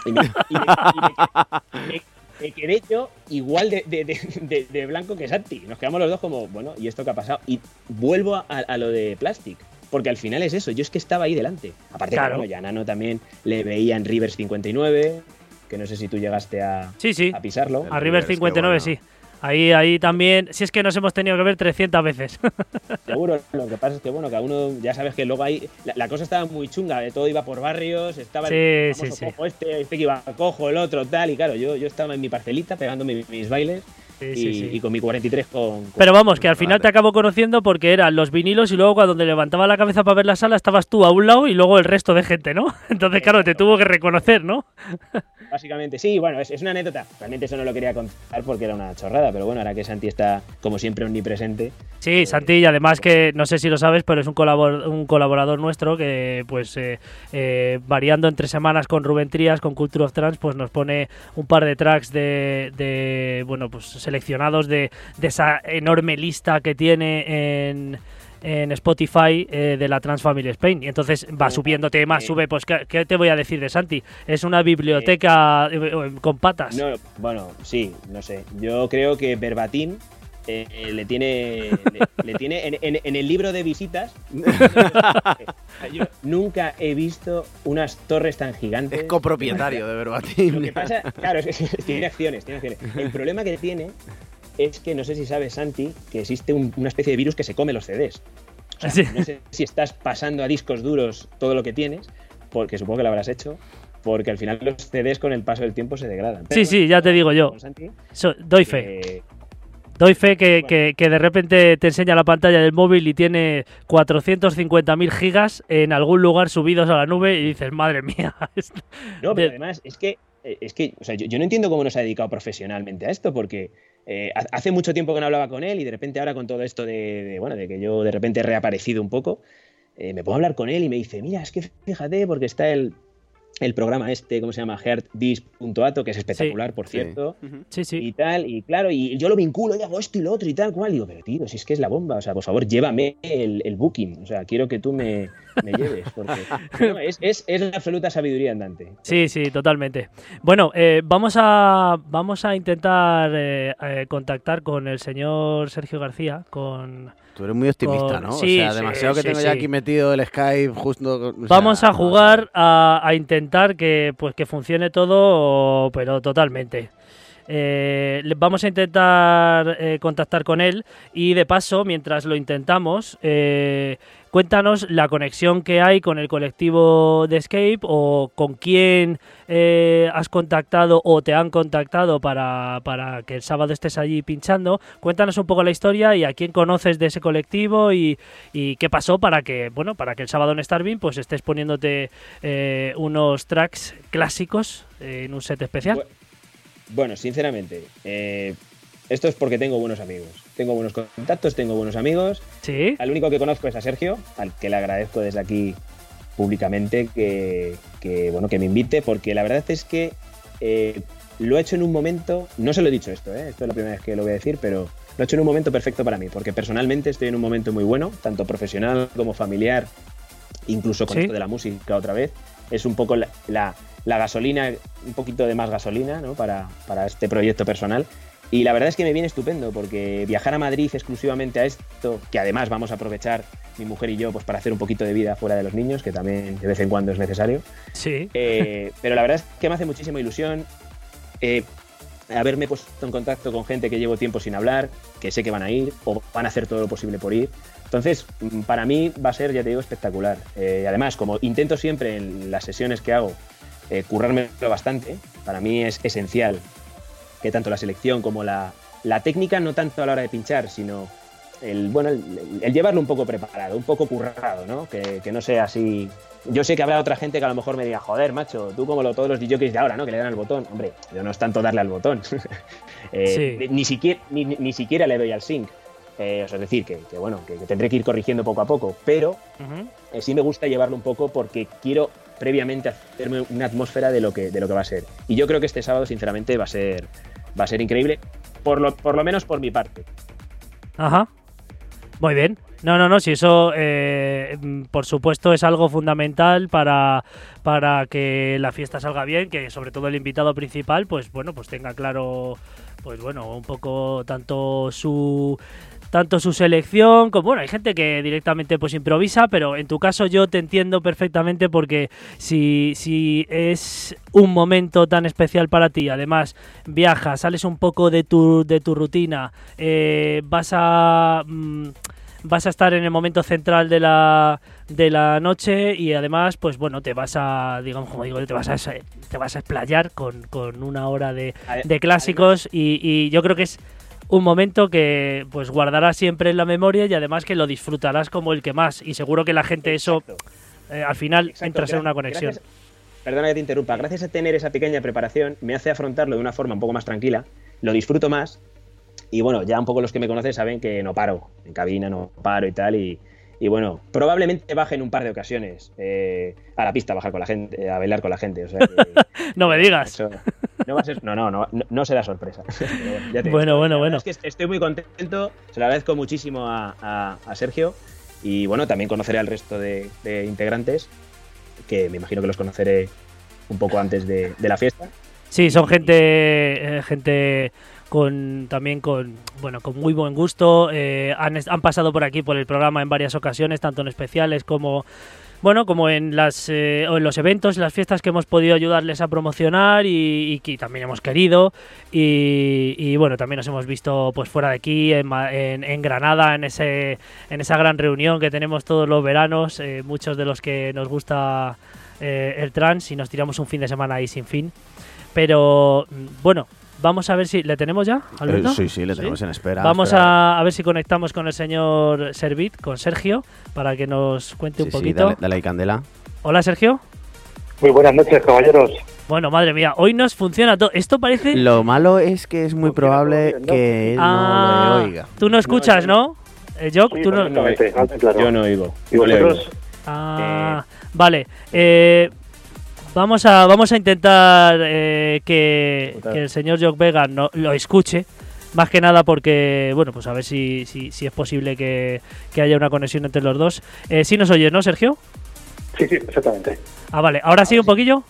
Y me, y me, me, me quedé yo igual de, de, de, de, blanco que Santi. Nos quedamos los dos como, bueno, ¿y esto qué ha pasado? Y vuelvo a, a lo de Plastic. Porque al final es eso, yo es que estaba ahí delante. Aparte, claro. bueno, ya Nano también le veía en Rivers 59, que no sé si tú llegaste a, sí, sí. a pisarlo. A Rivers 59, bueno. sí. Ahí, ahí también, si es que nos hemos tenido que ver 300 veces. <laughs> Seguro, lo que pasa es que, bueno, cada uno, ya sabes que luego ahí, la, la cosa estaba muy chunga, de todo iba por barrios, estaba sí, el sí, sí. cojo este, este que iba cojo, el otro, tal, y claro, yo, yo estaba en mi parcelita pegando mis, mis bailes. Sí, y, sí, sí. y, con mi 43 con, con Pero vamos, que al final te acabo conociendo porque eran los vinilos y luego cuando levantaba la cabeza para ver la sala estabas tú a un lado y luego el resto de gente, ¿no? <laughs> Entonces, claro, te tuvo que reconocer, ¿no? <laughs> Básicamente, sí, bueno, es, es, una anécdota. Realmente eso no lo quería contar porque era una chorrada, pero bueno, ahora que Santi está, como siempre, omnipresente. Sí, eh, Santi, y además que no sé si lo sabes, pero es un, colabor un colaborador nuestro que, pues, eh, eh, variando entre semanas con Rubén Trías, con Culture of Trans, pues nos pone un par de tracks de, de bueno, pues seleccionados de, de esa enorme lista que tiene en en Spotify eh, de la Trans Family Spain y entonces va subiendo temas, sube, pues ¿qué, ¿qué, te voy a decir de Santi? Es una biblioteca eh, con patas. No, bueno, sí, no sé. Yo creo que Verbatim eh, le tiene, le, le tiene en, en, en, el libro de visitas. yo <laughs> nunca he visto unas torres tan gigantes. Es copropietario de Verbatim. Lo que pasa, claro, es que tiene acciones, tiene acciones. El problema que tiene es que no sé si sabes, Santi, que existe un, una especie de virus que se come los CDs. O sea, sí. no sé si estás pasando a discos duros todo lo que tienes, porque supongo que lo habrás hecho, porque al final los CDs con el paso del tiempo se degradan. Pero, sí, sí, ya te digo yo. Santi, so, doy fe. Doy fe que, que, que, de repente te enseña la pantalla del móvil y tiene 450.000 gigas en algún lugar subidos a la nube y dices, madre mía. <laughs> No, pero además es que, eh, es que o sea, yo, yo, no entiendo cómo nos ha dedicado profesionalmente a esto, porque eh, hace mucho tiempo que no hablaba con él y de repente ahora con todo esto de, de bueno, de que yo de repente he reaparecido un poco, eh, me puedo hablar con él y me dice, mira, es que fíjate, porque está el, el programa este, ¿cómo se llama? HeartDis.ato, que es espectacular, sí, por cierto. Sí, sí. Y tal, y claro, y yo lo vinculo y hago esto y lo otro y tal, cual. Y digo, pero tío, si es que es la bomba, o sea, por favor, llévame el, el booking. O sea, quiero que tú me, me lleves, porque <laughs> no, es, es, es, la absoluta sabiduría andante. Sí, sí, totalmente. Bueno, eh, vamos, a, vamos a intentar eh, eh, contactar con el señor Sergio García, con Tú eres muy optimista, con... ¿no? Sí, o sea, demasiado sí, que tengo sí, ya aquí metido el Skype justo. Sea, Vamos a jugar a, a, intentar que pues que funcione todo, pero totalmente. Eh, vamos a intentar eh, contactar con él y de paso, mientras lo intentamos, eh, cuéntanos la conexión que hay con el colectivo de Escape o con quién eh, has contactado o te han contactado para, para que el sábado estés allí pinchando. Cuéntanos un poco la historia y a quién conoces de ese colectivo y, qué pasó para que, bueno, para que el sábado en Starving pues estés poniéndote unos tracks clásicos en un set especial. Bueno, sinceramente, eh, esto es porque tengo buenos amigos. Tengo buenos contactos, tengo buenos amigos. Sí. Al único que conozco es a Sergio, al que le agradezco desde aquí públicamente que, que, bueno, que me invite, porque la verdad es que eh, lo he hecho en un momento, no se lo he dicho esto, ¿eh? esto es la primera vez que lo voy a decir, pero lo he hecho en un momento perfecto para mí, porque personalmente estoy en un momento muy bueno, tanto profesional como familiar, incluso con Sí. esto de la música otra vez. Es un poco la, la- la gasolina, un poquito de más gasolina ¿no? para, para este proyecto personal. Y la verdad es que me viene estupendo porque viajar a Madrid exclusivamente a esto, que además vamos a aprovechar mi mujer y yo pues para hacer un poquito de vida fuera de los niños, que también de vez en cuando es necesario. Sí. Eh, pero la verdad es que me hace muchísima ilusión eh, haberme puesto en contacto con gente que llevo tiempo sin hablar, que sé que van a ir o van a hacer todo lo posible por ir. Entonces, mm, para mí va a ser, ya te digo, espectacular. Eh, además, como intento siempre en las sesiones que hago eh, currármelo bastante, para mí es esencial que tanto la selección como la, la técnica, no tanto a la hora de pinchar, sino el, bueno, el, el llevarlo un poco preparado, un poco currado, ¿no? Que, que no sea así. Yo sé que habrá otra gente que a lo mejor me diga, joder, macho, tú como lo, todos los DJs de ahora, ¿no? Que le dan al botón. Hombre, yo no es tanto darle al botón. <laughs> Eh, Sí. ni, siquiera, ni, ni siquiera le doy al sync. Eh, o sea, es decir, que, que, bueno, que, que tendré que ir corrigiendo poco a poco, pero eh, sí me gusta llevarlo un poco porque quiero previamente hacerme una atmósfera de lo que, de lo que va a ser. Y yo creo que este sábado, sinceramente, va a ser, va a ser increíble, por lo, por lo menos por mi parte. Ajá. Muy bien. No, no, no, si eso, eh, por supuesto, es algo fundamental para, para que la fiesta salga bien, que sobre todo el invitado principal, pues bueno, pues tenga claro, pues bueno, un poco tanto su tanto su selección como bueno hay gente que directamente pues improvisa pero en tu caso yo te entiendo perfectamente porque si, si es un momento tan especial para ti además viajas sales un poco de tu de tu rutina eh, vas a mm, vas a estar en el momento central de la, de la noche y además, pues bueno, te vas a, digamos, como digo, te vas a, te vas a explayar con, con una hora de, de clásicos y, y yo creo que es un momento que pues guardarás siempre en la memoria y además que lo disfrutarás como el que más y seguro que la gente eso eh, al final Exacto, entra a ser gra- una conexión. gracias- perdona que te interrumpa. Gracias a tener esa pequeña preparación, me hace afrontarlo de una forma un poco más tranquila. Lo disfruto más. Y bueno, ya un poco los que me conocen saben que no paro. En cabina no paro y tal. Y, y bueno, probablemente baje en un par de ocasiones eh, a la pista a bajar con la gente, a bailar con la gente. O sea que, <laughs> No me digas. eso no, va a ser, no, no, no, será sorpresa. <laughs> Bueno, ya te digo, Bueno, bueno, la bueno. verdad Es que estoy muy contento, se lo agradezco muchísimo a, a- a Sergio y bueno, también conoceré al resto de, de integrantes, que me imagino que los conoceré un poco antes de, de la fiesta. Sí, son gente, eh, gente con también con bueno con muy buen gusto. eh, han, han pasado por aquí por el programa en varias ocasiones, tanto en especiales como bueno como en las eh, o en los eventos, las fiestas que hemos podido ayudarles a promocionar y, que también hemos querido y, bueno también nos hemos visto pues fuera de aquí en- en Granada en ese en esa gran reunión que tenemos todos los veranos, eh, muchos de los que nos gusta eh, el trans y nos tiramos un fin de semana ahí sin fin. Pero mm, bueno, vamos a ver si. ¿Le tenemos ya, Alberto? Eh, sí, sí, le tenemos en espera. Vamos espera. a, a ver si conectamos con el señor Servit, con Sergio, para que nos cuente Sí, un sí, poquito. dale, dale ahí candela. Hola, Sergio. Muy buenas noches, caballeros. Bueno, madre mía, hoy nos funciona todo. Esto parece. Lo malo es que es muy probable ¿no? que él Ah, no le oiga. tú no escuchas, ¿no? Eh, Jock, Sí, tú no. claro. Yo no oigo. ¿Y no oigo. vosotros? Ah, vale. Eh, vamos a vamos a intentar eh, que, el señor Jock Vega no, lo escuche. Más que nada porque, bueno, pues a ver si, si, si es posible que, que haya una conexión entre los dos. Eh, sí nos oyes, ¿no, Sergio? Sí, sí, exactamente. Ah, vale. ¿Ahora sí un poquillo?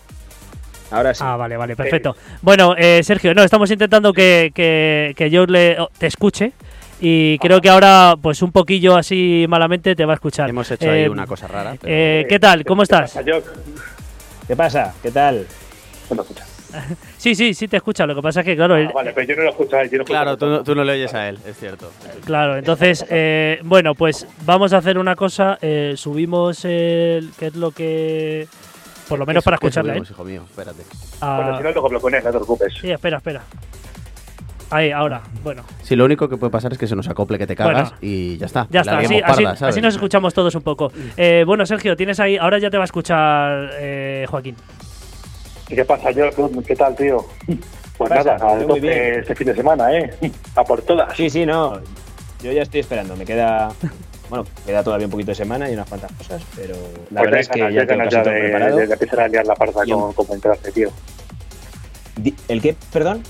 Ahora sí. Ah, vale, vale, perfecto. Bueno, eh, Sergio, no, estamos intentando que, que, que yo le, oh, te escuche. Y creo que ahora, pues un poquillo así malamente te va a escuchar. Hemos hecho ahí Eh, una cosa rara. pero- eh, ¿Qué tal? ¿Cómo estás? ¿Qué pasa? ¿Qué tal? Escucha. <laughs> Sí, sí, sí te escucha. Lo que pasa es que, claro, Ah, él- vale, pero yo no lo escucho a él, yo lo escucho Claro, tú, no- tú no le oyes a él, es cierto. Claro, entonces, <laughs> eh, bueno, pues vamos a hacer una cosa. eh, subimos el. ¿Qué es lo que.? Por lo menos ¿Qué- para escucharle subimos, hijo mío, espérate. a- Bueno, si no, luego lo pones, no te preocupes. Sí, espera, espera. Ahí, ahora. Bueno, Sí, lo único que puede pasar es que se nos acople que te cagas Bueno. y ya está. ya está. Así, así, nos escuchamos todos un poco. Eh, bueno, Sergio, tienes ahí. Ahora ya te va a escuchar eh, Joaquín. ¿Y qué pasa, yo? ¿Qué tal, tío? Pues nada, Muy tope bien. este fin de semana, ¿eh? <laughs> A por todas. Sí, sí, no. Yo ya estoy esperando. Me queda. Bueno, queda todavía un poquito de semana y unas cuantas cosas, pero la Pues verdad es que ganas, ya tengo casi ya todo de, preparado. de- de empezar a liar la parda con, como entraste, tío. ¿El qué? Perdón.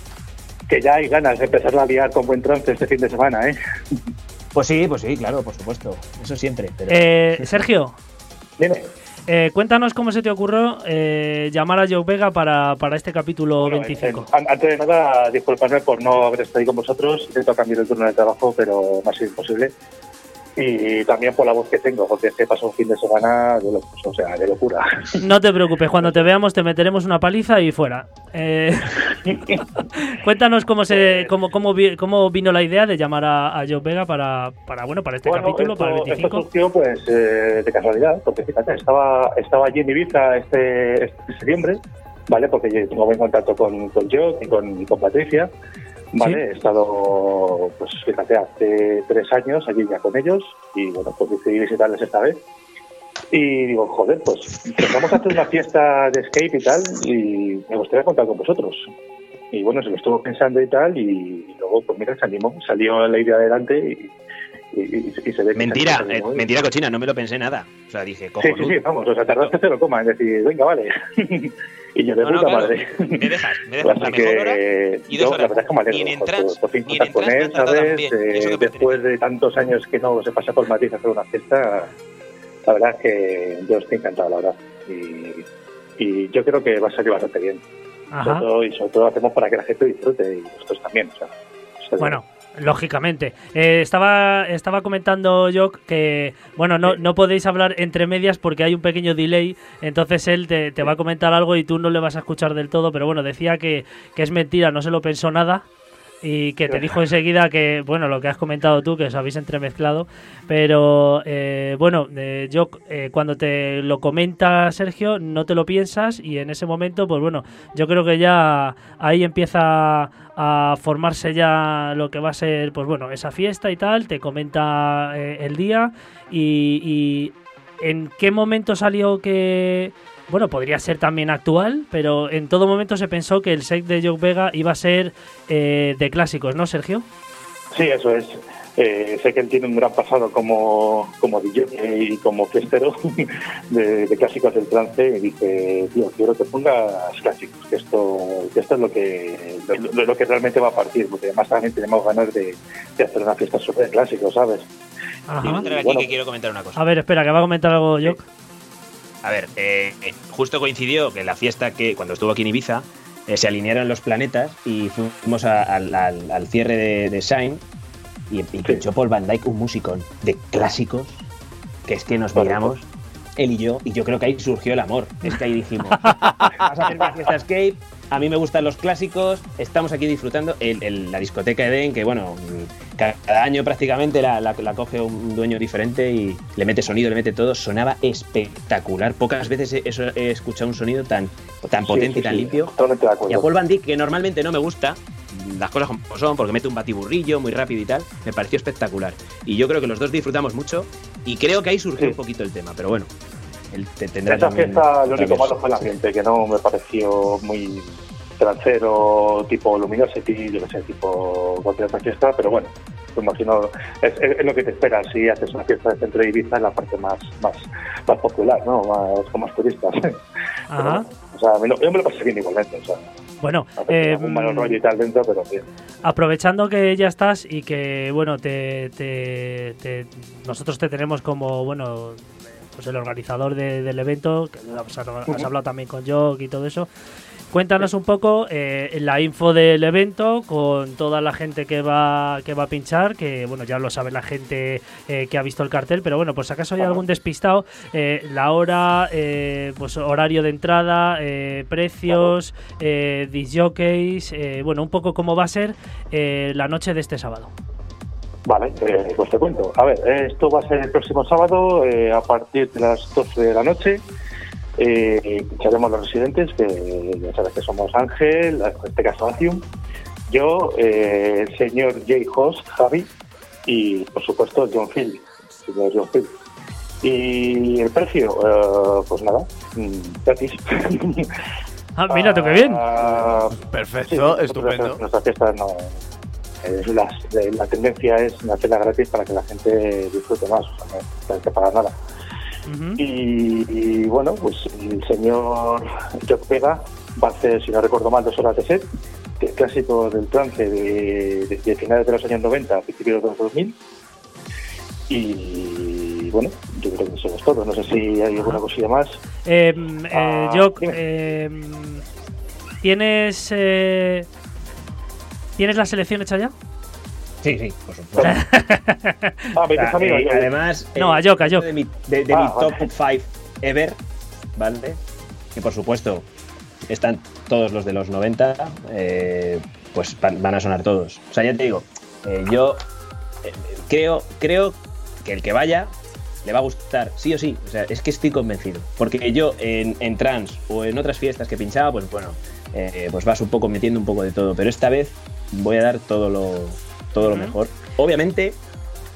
Que ya hay ganas de empezar a liar con buen trance este fin de semana, ¿eh? Pues sí, pues sí, claro, por supuesto. Eso siempre. Pero... Eh, Sergio, Dime. eh, cuéntanos cómo se te ocurrió eh, llamar a Joe Vega para, para este capítulo Bueno, 25. eh, an- antes de nada, disculpadme por no haber estado ahí con vosotros. Intento cambiar el turno de trabajo, pero me ha sido imposible. Y también por la voz que tengo, porque es que pasó un fin de semana de, locos, o sea, de locura. <laughs> No te preocupes, cuando te veamos te meteremos una paliza y fuera. Eh, <laughs> cuéntanos cómo se cómo, cómo, cómo vino la idea de llamar a, a Joe Vega para, para bueno para este Bueno, capítulo, esto, para el esto 25. surgió pues eh, de casualidad, porque fíjate, estaba, estaba allí en Ibiza este, este septiembre, ¿vale? Porque yo tengo buen contacto con, con Jock y con, y con Patricia, ¿vale? Sí. He estado, pues fíjate, hace tres años allí ya con ellos y bueno, pues decidí visitarles esta vez. Y digo, joder, pues empezamos a hacer una fiesta de skate y tal y me gustaría contar con vosotros. Y bueno, se lo estuvo pensando y tal y, luego, pues mira, se animó, salió la idea adelante y, y, y- y se ve Mentira, eh, mentira cochina, no me lo pensé nada. O sea, dije, Sí, cojonudo. sí, sí, vamos, o sea, tardaste cero coma en decir, venga, vale. <laughs> y yo de No, no, puta claro, madre. me dejas, me dejas la Así mejor hora que y yo dos la horas. verdad es que me alegro Ni en por, fin ni en con él, ¿sabes? Eh, después de tantos años que no se pasa por Madrid a hacer una fiesta, la verdad es que yo estoy encantado, la verdad. Y, y yo creo que va a salir bastante bien. Sobre todo, y sobre todo lo hacemos para que la gente disfrute y nosotros también. O sea, seguro. Bueno, lógicamente. Eh, estaba, estaba comentando yo que, bueno, no, no podéis hablar entre medias porque hay un pequeño delay, entonces él te, te va a comentar algo y tú no le vas a escuchar del todo, pero bueno, decía que, que es mentira, no se lo pensó nada. Y que te dijo enseguida que, bueno, lo que has comentado tú, que os habéis entremezclado. Pero, eh, bueno, eh, yo eh, cuando te lo comenta Sergio, no te lo piensas y en ese momento, pues bueno, yo creo que ya ahí empieza a formarse ya lo que va a ser, pues bueno, esa fiesta y tal, te comenta eh, el día y, y en qué momento salió que, bueno, podría ser también actual, pero en todo momento se pensó que el set de Joe Vega iba a ser eh, de clásicos, ¿no, Sergio? Sí, eso es. Eh, sé que él tiene un gran pasado como, como DJ y como fiestero <laughs> de, de clásicos del trance y dije, tío, quiero que pongas clásicos, que esto, que esto es lo que, lo, lo que realmente va a partir, porque además también tenemos ganas de, de hacer una fiesta súper clásico, ¿sabes? Quiero Ajá. entrar aquí Bueno. que quiero comentar una cosa. A ver, espera, que va a comentar algo Jock. A ver, eh, justo coincidió que la fiesta que cuando estuvo aquí en Ibiza eh, se alinearon los planetas y fuimos a- al, cierre de, de Shine y, y pinchó Paul Van Dyke un musicón de clásicos que es que nos miramos él y yo y yo creo que ahí surgió el amor. Es que ahí dijimos, <laughs> vas a hacer una fiesta escape, a mí me gustan los clásicos, estamos aquí disfrutando el- el- la discoteca Eden que bueno, ca- cada año prácticamente la, la- la coge un dueño diferente y le mete sonido, le mete todo, sonaba espectacular. Pocas veces he, escuchado un sonido tan, tan Sí, potente sí, y tan sí, limpio. Y a. Paul Van Dyk, que normalmente no me gusta, las cosas como son, porque mete un batiburrillo muy rápido y tal, me pareció espectacular. Y yo creo que los dos disfrutamos mucho y creo que ahí surgió un poquito el tema, pero bueno, él te- tendrá Esa también fiesta lo único malo fue el ambiente, que no me pareció muy trancero, tipo Luminosity, yo que sé, tipo cualquier otra fiesta, pero bueno, me imagino, es, es- es lo que te esperas si haces una fiesta de centro de Ibiza en la parte más, más, más popular, ¿no? Más, con más turistas. <laughs> Ajá. o sea, me lo- yo me lo pasé bien igualmente, o sea, Bueno, eh, mal rollo y tal dentro, pero bien. aprovechando que ya estás y que bueno te, te- te- nosotros te tenemos como bueno pues el organizador de- del evento que has, has hablado también con Jock y todo eso Cuéntanos un poco eh, la info del evento con toda la gente que va que va a pinchar, que bueno ya lo sabe la gente eh, que ha visto el cartel, pero bueno, por si acaso hay algún despistado, eh, la hora, pues horario de entrada, precios, eh, disjockeys, bueno, un poco cómo va a ser la noche de este sábado. Vale, eh, pues te cuento. A ver, esto va a ser el próximo sábado a partir de las 12 de la noche. Eh, pincharemos los residentes, que ya sabes que somos Ángel, en este caso Acium, yo, eh, el señor Jay Host, Javi y por supuesto John Phil, señor John Phil. Y el precio, eh, pues nada, mm, gratis. <laughs> Ah, mira tú qué bien. Ah, Perfecto, Sí, estupendo. Nuestra, nuestra fiesta no. la tendencia es hacerla gratis para que la gente disfrute más, o sea, no hay que pagar nada. Y, y, bueno, pues el señor Jock Vega va a hacer, si no recuerdo mal, dos horas de set, que es clásico del trance de, de- de finales de los años 90 a principios de los 2000. Y bueno, yo creo que eso es todo. No sé si hay alguna cosilla más. Eh, eh, Ah, Jock, dime. eh, ¿tienes, eh, ¿tienes la selección hecha ya? Sí, sí, por supuesto. <laughs> Ah, me Eh, además, No, eh, a Jock, a Jock. De mi, de- de Ah, mi top 5 ever, ¿vale? Que por supuesto están todos los de los 90, eh, pues van, van a sonar todos. O sea, ya te digo, eh, yo eh, creo, creo que el que vaya le va a gustar, sí o sí. O sea, es que estoy convencido. Porque yo en, en trans o en otras fiestas que pinchaba, pues bueno, eh, pues vas un poco metiendo un poco de todo. Pero esta vez voy a dar todo lo, todo lo mejor. Obviamente,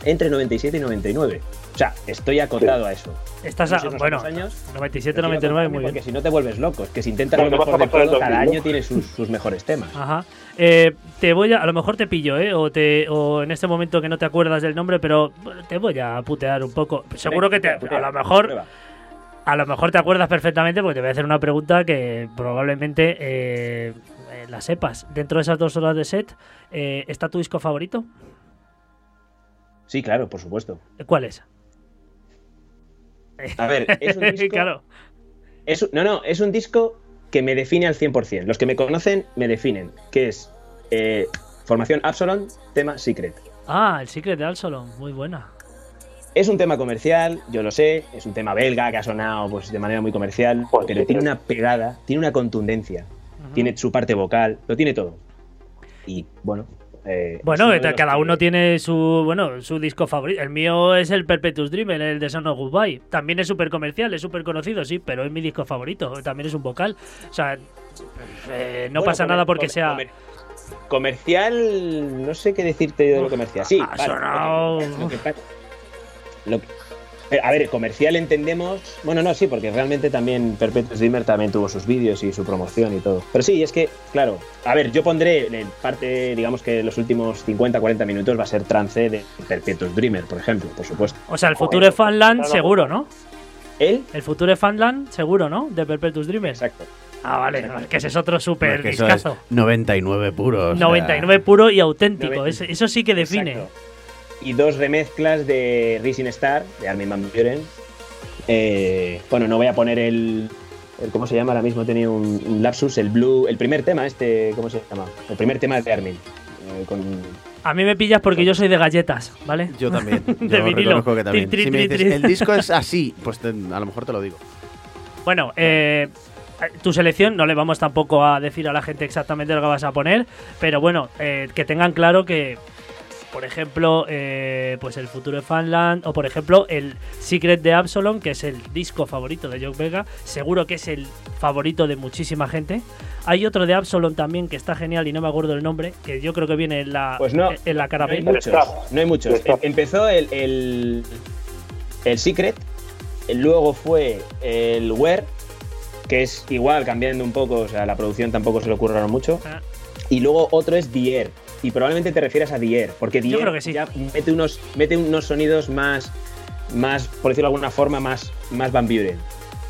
entre 97 y 99. O sea, estoy acotado a eso. Estás No a, bueno, años, 97, Prefiero 99, muy bien. Porque si no te vuelves loco, es que si intentas Bueno, lo mejor de todo, cada 2000, ¿no? año tiene sus, sus mejores temas. Ajá. Eh, te voy a, a lo mejor te pillo, ¿eh? O, te, o en este momento que no te acuerdas del nombre, pero te voy a putear un poco. Seguro que te, a lo mejor, Prueba. A lo mejor te acuerdas perfectamente porque te voy a hacer una pregunta que probablemente eh, eh, la sepas. Dentro de esas dos horas de set, eh, ¿está tu disco favorito? Sí, claro, por supuesto. ¿Cuál es? A ver, es un <laughs> disco. claro. es un- no, no, es un disco que me define al 100%. Los que me conocen me definen. Que es eh, formación Absalom, tema Secret. Ah, el Secret de Alsolon, muy buena. Es un tema comercial, yo lo sé, es un tema belga que ha sonado pues, de manera muy comercial, Pues pero sí, tiene una pegada, tiene una contundencia, tiene su parte vocal, lo tiene todo. Y bueno. eh, Bueno, uno cada que- uno tiene su bueno su disco favorito. El mío es el Perpetuous Dreamer, el de Son of Goodbye. También es súper comercial, es súper conocido, sí, pero es mi disco favorito. También es un vocal. O sea, eh, no Bueno, pasa comer- nada porque comer- sea... comer- comercial, no sé qué decirte de lo comercial. Sí, ha vale, sonado- lo que pa- lo que- eh, a ver, comercial entendemos. Bueno, no, sí, porque realmente también Perpetuous Dreamer también tuvo sus vídeos y su promoción y todo. Pero sí, es que, claro, a ver, yo pondré en parte, digamos que los últimos 50, 40 minutos va a ser trance de Perpetuous Dreamer, por ejemplo, por supuesto. O sea, el Future Fanland Claro. seguro, ¿no? Él, El Future Fanland seguro, ¿no? De Perpetuous Dreamer. exacto. Ah, vale, que ese es otro súper eso es discazo. 99 puro. o sea, 99 puro y auténtico. Eso sí que define. Exacto. Y dos remezclas de Rising Star, de Armin Van Buren. Eh, bueno, no voy a poner el, el- ¿Cómo se llama ahora mismo? Tenía un, un lapsus, el Blue. El primer tema, este. ¿Cómo se llama? El primer tema de Armin. eh, con, A mí me pillas porque yo soy de galletas, ¿vale? Yo también. <laughs> Yo De vinilo. reconozco que también. Tri, tri, si me tri, dices, tri. el disco es <laughs> así, pues te- a lo mejor te lo digo. Bueno, eh, tu selección, no le vamos tampoco a decir a la gente exactamente lo que vas a poner, pero bueno, eh, que tengan claro que, por ejemplo, eh, pues el futuro de Fanland, o por ejemplo, el Secret de Absalom, que es el disco favorito de Jock Vega, seguro que es el favorito de muchísima gente. Hay otro de Absalom también que está genial y no me acuerdo el nombre, que yo creo que viene en la, Pues no, en la cara no hay muchos. No hay muchos. Em- Empezó el, el, el Secret, luego fue el Where, que es igual, cambiando un poco, o sea, la producción tampoco se le ocurrieron mucho. Ah. Y luego otro es The Air. Y probablemente te refieras a Air, porque The Yo Air creo que sí. ya mete unos, mete unos sonidos más, más, por decirlo de alguna forma, más, más Van Buren.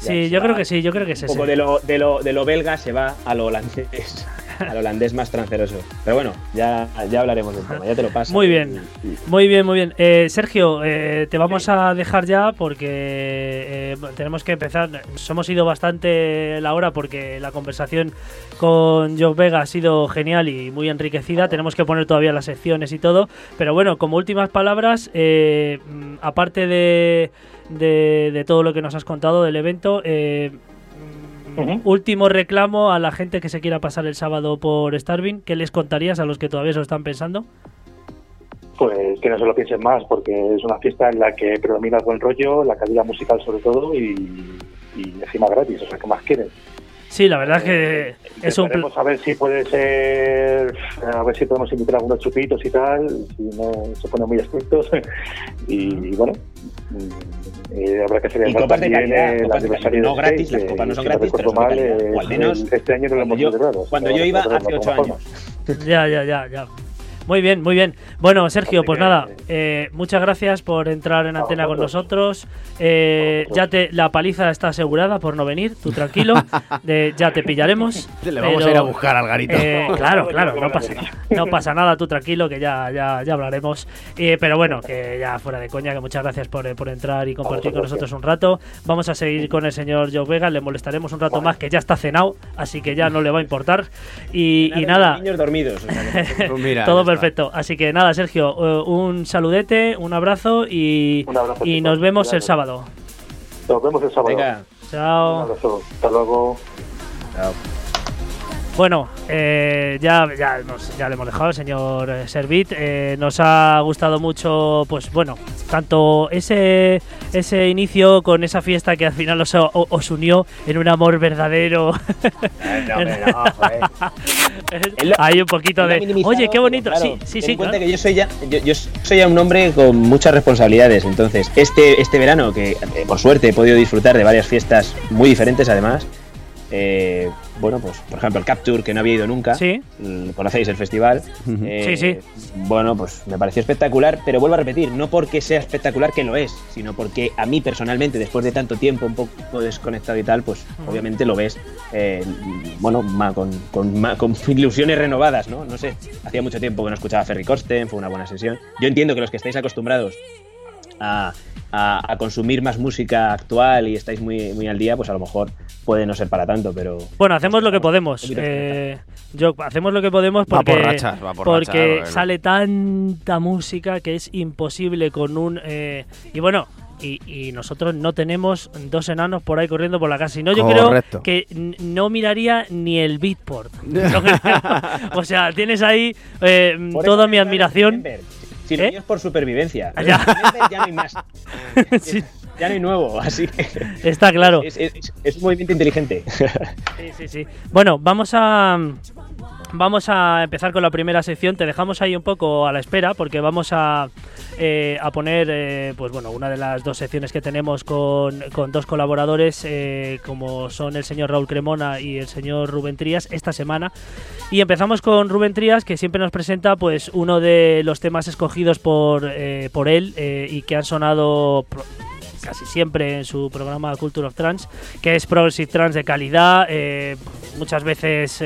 Ya Sí, yo va creo que sí, yo creo que es Un poco ese. de lo, de, lo, de lo belga se va a lo holandés. <laughs> al holandés más tranceroso. Pero bueno, ya, ya hablaremos del tema, ya te lo paso. Muy bien, muy bien, muy bien. Eh, Sergio, eh, te vamos a dejar ya porque eh, tenemos que empezar. Hemos ido bastante la hora porque la conversación con Joe Vega ha sido genial y muy enriquecida. Tenemos que poner todavía las secciones y todo. Pero bueno, como últimas palabras, mm, aparte de, de, de todo lo que nos has contado del evento, eh, último reclamo a la gente que se quiera pasar el sábado por Starving. ¿Qué les contarías a los que todavía se lo están pensando? Pues que no se lo piensen más, porque es una fiesta en la que predomina el buen rollo, la calidad musical sobre todo y, y encima gratis, o sea, ¿qué más quieren? Sí, la verdad es que es un... a ver si puede ser, a ver si podemos invitar algunos chupitos y tal, si no se ponen muy estrictos. <laughs> y, bueno, eh, habrá que Y copas de calidad, el copas de aniversario calidad. No gratis, las copas no son gratis, pero de calidad. O al menos el- este año no lo cuando hemos celebrado. cuando yo iba hace ocho años. Ya, ya, ya, ya. Muy bien, muy bien. Bueno, Sergio, pues nada, eh, muchas gracias por entrar en A antena con nosotros. Eh, ya te, la paliza está asegurada por no venir, tú tranquilo. <laughs> de, ya te pillaremos. <laughs> Le vamos pero, a ir a buscar al garito. eh, <laughs> claro, no, claro, no, pasa no. pasa nada, tú tranquilo, que ya, ya, ya hablaremos. Eh, pero bueno, que ya fuera de coña, que muchas gracias por, eh, por entrar y compartir con nosotros un rato. Vamos a seguir con el señor Joe Vega, le molestaremos un rato más, que ya está cenado, así que ya no le va a importar. Y, y nada, Niños dormidos. o sea que- Pues mira, todo está. Perfecto. Así que nada, Sergio, eh, un saludete, un abrazo y, Un abrazo, y nos vemos el sábado. Nos vemos el sábado. Venga. Un Chao. abrazo. Hasta luego. Chao. Bueno, eh, ya, ya, hemos- ya le hemos dejado al señor eh, Servit. Eh, nos ha gustado mucho, pues bueno, tanto ese, ese inicio con esa fiesta que al final os, os unió en un amor verdadero. <laughs> No, Hay un poquito de. Oye, qué bonito. claro, sí, sí, ten sí. en cuenta claro. que yo soy ya yo, yo soy ya un hombre con muchas responsabilidades. Entonces, este, este verano, que eh, por suerte he podido disfrutar de varias fiestas muy diferentes, además. Eh, bueno, pues por ejemplo el Capture, que no había ido nunca. Sí. Mm, Conocéis el festival. Eh, Sí, sí. Bueno, pues me pareció espectacular, pero vuelvo a repetir, no porque sea espectacular que lo es, sino porque a mí personalmente, después de tanto tiempo un poco desconectado y tal, pues obviamente lo ves, eh, bueno, ma- con, con, ma- con <laughs> ilusiones renovadas, ¿no? No sé, hacía mucho tiempo que no escuchaba a Ferry Corsten, fue una buena sesión. Yo entiendo que los que estáis acostumbrados a, a- a consumir más música actual y estáis muy, muy al día, pues a lo mejor puede no ser para tanto, pero... Bueno, hacemos lo que podemos. Eh, yo, hacemos lo que podemos Va porque, por rachas, va por porque rachas, sale tanta música que es imposible con un... eh, y bueno, y, y nosotros no tenemos dos enanos por ahí corriendo por la casa. Y no, yo Correcto. creo que no miraría ni el beatport. <laughs> <laughs> O sea, tienes ahí eh, toda mi admiración. Si lo ¿Eh? mío es por supervivencia. Ah, ya. Ya no hay más. <laughs> Sí, Ya no hay nuevo, así que está claro. es, es- es un movimiento inteligente. Sí, sí, sí. Bueno, vamos a vamos a empezar con la primera sección. Te dejamos ahí un poco a la espera porque vamos a, eh, a poner, eh, pues bueno, una de las dos secciones que tenemos con, con dos colaboradores, eh, como son el señor Raúl Cremona y el señor Rubén Trías, esta semana. Y empezamos con Rubén Trías, que siempre nos presenta, pues, uno de los temas escogidos por, eh, por él y que han sonado casi siempre en su programa Culture of Trance, que es Progressive Trance de calidad. muchas veces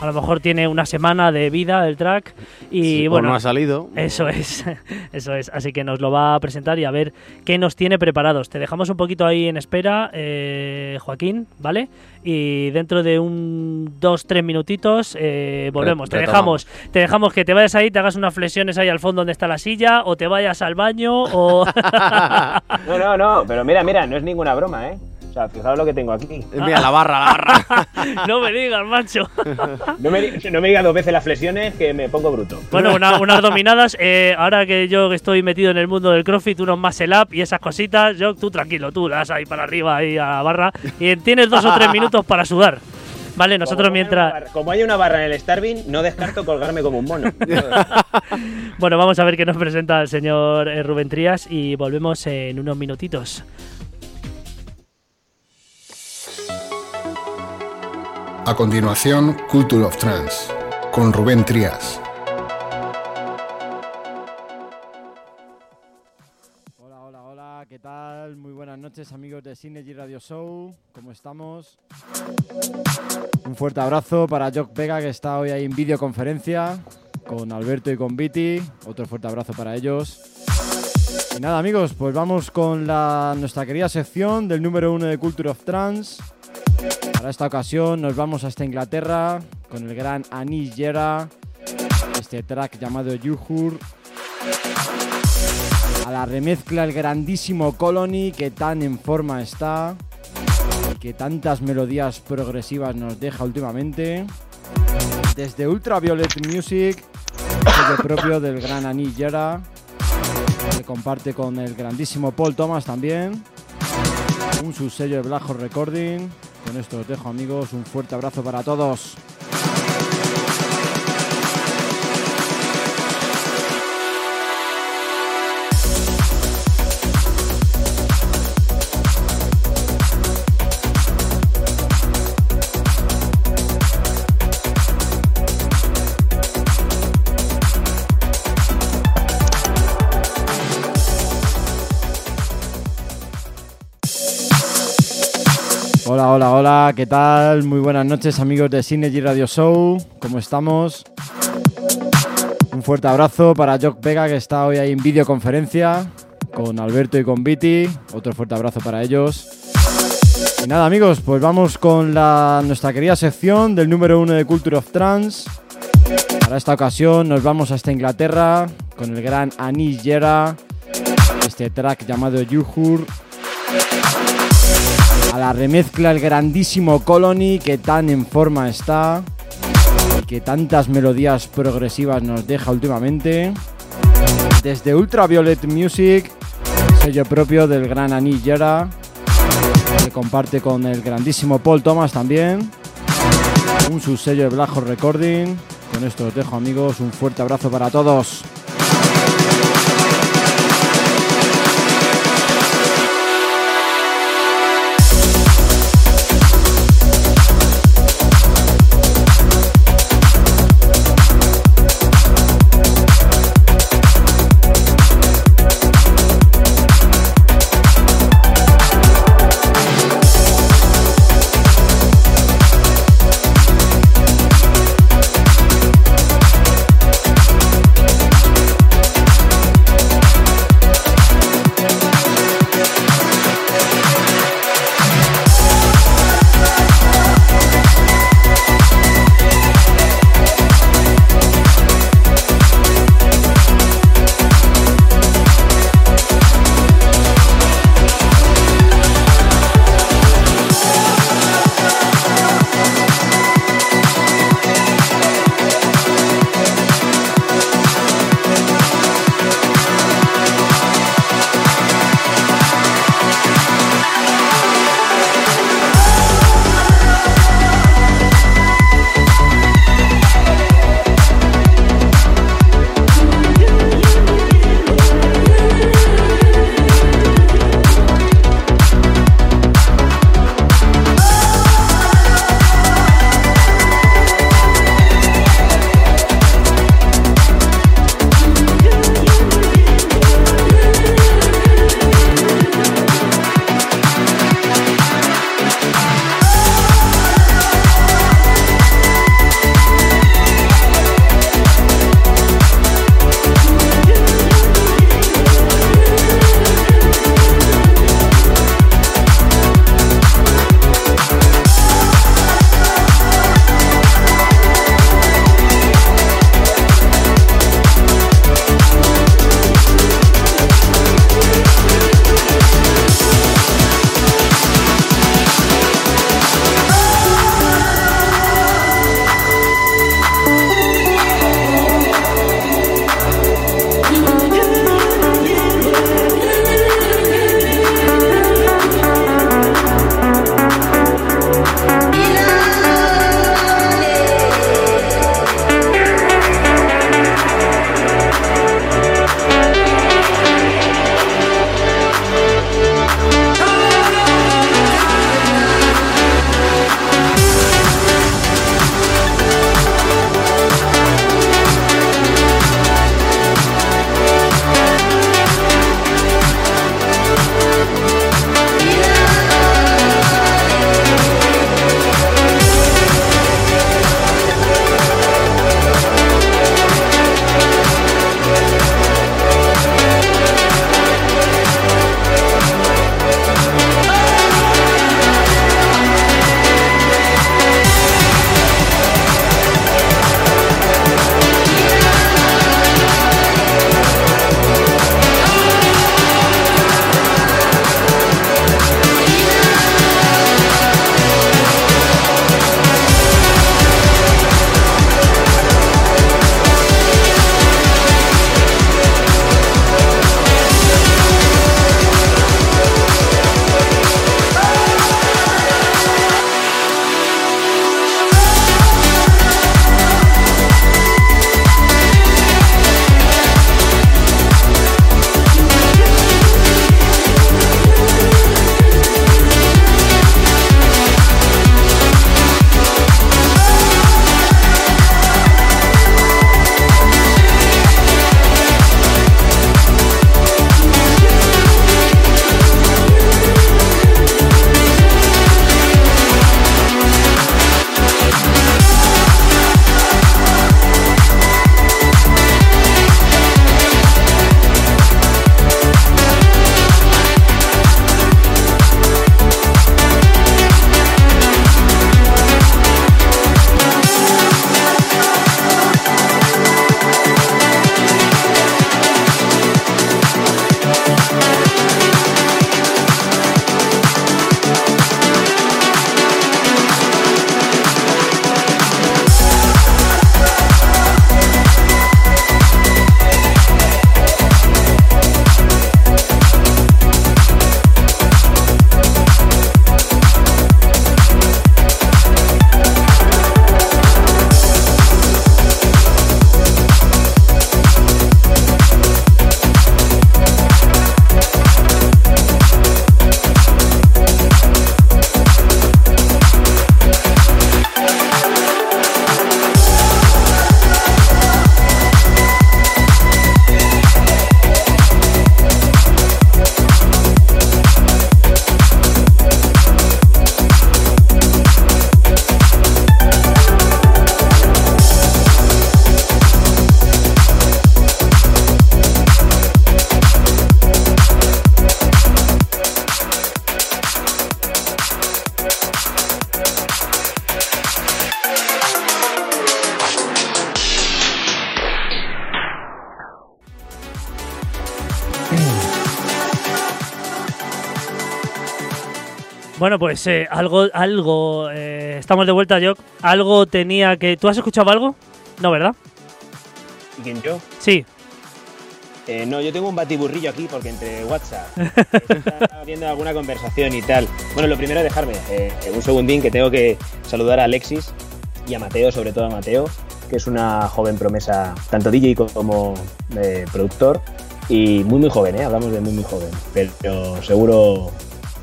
a lo mejor tiene una semana de vida el track y Sí, bueno. no ha salido. Eso es, <laughs> eso es. Así que nos lo va a presentar y a ver qué nos tiene preparados. Te dejamos un poquito ahí en espera, eh, Joaquín, ¿vale? Y dentro de un dos, tres minutitos eh, volvemos. te retomamos. dejamos, te dejamos que te vayas ahí, te hagas unas flexiones ahí al fondo donde está la silla, o te vayas al baño, o <laughs> <laughs> No, no, no, pero mira, mira, no es ninguna broma, ¿eh? O sea, fijaos lo que tengo aquí. Mira, la barra, la barra. <laughs> no me digas, macho. No me, no me diga dos veces las flexiones que me pongo bruto. Bueno, una- unas dominadas. eh, ahora que yo que estoy metido en el mundo del CrossFit, unos muscle up y esas cositas, yo tú tranquilo, tú das ahí para arriba, ahí a la barra, y tienes dos o tres minutos para sudar. Vale, nosotros Como mientras. barra- como hay una barra en el Starving, no descarto colgarme como un mono. <laughs> Bueno, vamos a ver qué nos presenta el señor eh, Rubén Trías y volvemos en unos minutitos. A continuación, Culture of Trance, con Rubén Trías. Hola, hola, hola, ¿qué tal? Muy buenas noches amigos de Synergy Radio Show, ¿cómo estamos? Un fuerte abrazo para Jock Vega que está hoy ahí en videoconferencia con Alberto y con Viti, otro fuerte abrazo para ellos. Y nada amigos, pues vamos con la, nuestra querida sección del número uno de Culture of Trance. Para esta ocasión nos vamos hasta Inglaterra con el gran Anis Yera, este track llamado Yuhur a la remezcla el grandísimo Colony que tan en forma está y que tantas melodías progresivas nos deja últimamente. Desde Ultraviolet Music, el propio del gran Anis Yera, que comparte con el grandísimo Paul Thomas también. Un subsello de Black Recording. Con esto os dejo amigos, un fuerte abrazo para todos. Hola, hola, ¿qué tal? Muy buenas noches amigos de Synergy Radio Show, ¿cómo estamos? Un fuerte abrazo para Jock Vega que está hoy ahí en videoconferencia con Alberto y con Viti, otro fuerte abrazo para ellos. Y nada amigos, pues vamos con la, nuestra querida sección del número uno de Culture of Trance. Para esta ocasión nos vamos hasta Inglaterra con el gran Anis Yera, este track llamado Yuhur a la remezcla el grandísimo Colony que tan en forma está y que tantas melodías progresivas nos deja últimamente. Desde Ultraviolet Music, sello propio del gran Anis Yera, que comparte con el grandísimo Paul Thomas también. Un subsello de Black Recording. Con esto os dejo amigos, un fuerte abrazo para todos. Pues eh, algo, algo, eh, estamos de vuelta, Jock. Algo tenía que... ¿Tú has escuchado algo? No, ¿verdad? ¿Y quién yo? Sí. Eh, no, yo tengo un batiburrillo aquí porque entre WhatsApp <laughs> está viendo alguna conversación y tal. Bueno, lo primero es dejarme eh, un segundín que tengo que saludar a Alexis y a Mateo, sobre todo a Mateo, que es una joven promesa, tanto DJ como eh, productor, y muy muy joven, ¿eh? hablamos de muy muy joven, pero seguro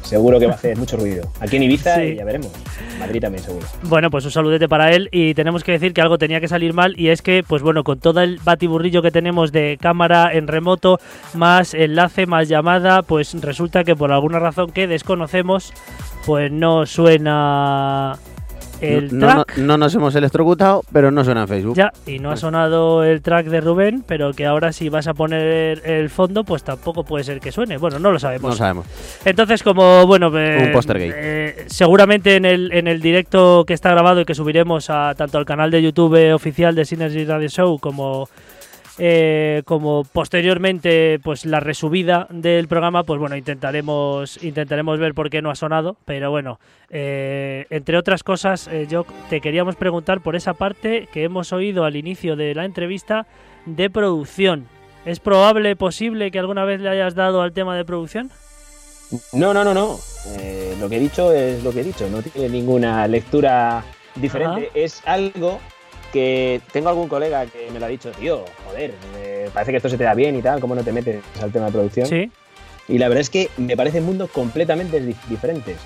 seguro que va a hacer mucho ruido. Aquí en Ibiza Sí. y ya veremos. Madrid también seguro. Bueno, pues un saludete para él y tenemos que decir que algo tenía que salir mal y es que, pues bueno, con todo el batiburrillo que tenemos de cámara en remoto, más enlace, más llamada, pues resulta que por alguna razón que desconocemos, pues no suena el no, no- track. no nos hemos electrocutado, pero no suena en Facebook. Ya, y no ha sonado el track de Rubén, pero que ahora si vas a poner el fondo, pues tampoco puede ser que suene. Bueno, no lo sabemos. No sabemos. Entonces, como bueno, eh, Un póster gay. eh, seguramente en el, en el directo que está grabado y que subiremos a tanto al canal de YouTube oficial de Synergy Radio Show como eh, como posteriormente pues la resubida del programa, pues bueno, intentaremos intentaremos ver por qué no ha sonado, pero bueno, eh, entre otras cosas, eh, yo te queríamos preguntar por esa parte que hemos oído al inicio de la entrevista de producción. ¿Es probable, posible que alguna vez le hayas dado al tema de producción? No, no, no, no. Eh, lo que he dicho es lo que he dicho. No tiene ninguna lectura diferente. Es algo que tengo algún colega que me lo ha dicho, tío, joder, eh, parece que esto se te da bien y tal, ¿cómo no te metes al tema de producción? Sí. Y la verdad es que me parecen mundos completamente di- diferentes.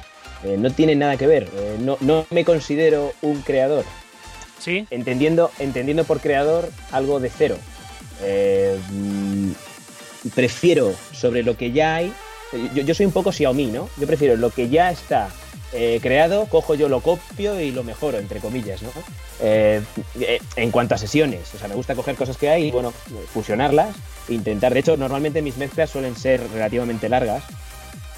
Eh, no tienen nada que ver. Eh, no, no me considero un creador. Sí. Entendiendo, entendiendo por creador algo de cero. Eh, mm, prefiero sobre lo que ya hay. Yo, yo soy un poco Xiaomi, ¿no? Yo prefiero lo que ya está eh, creado, cojo yo, lo copio y lo mejoro, entre comillas, ¿no? Eh, eh, en cuanto a sesiones, o sea, me gusta coger cosas que hay y, bueno, fusionarlas, intentar. De hecho, normalmente mis mezclas suelen ser relativamente largas,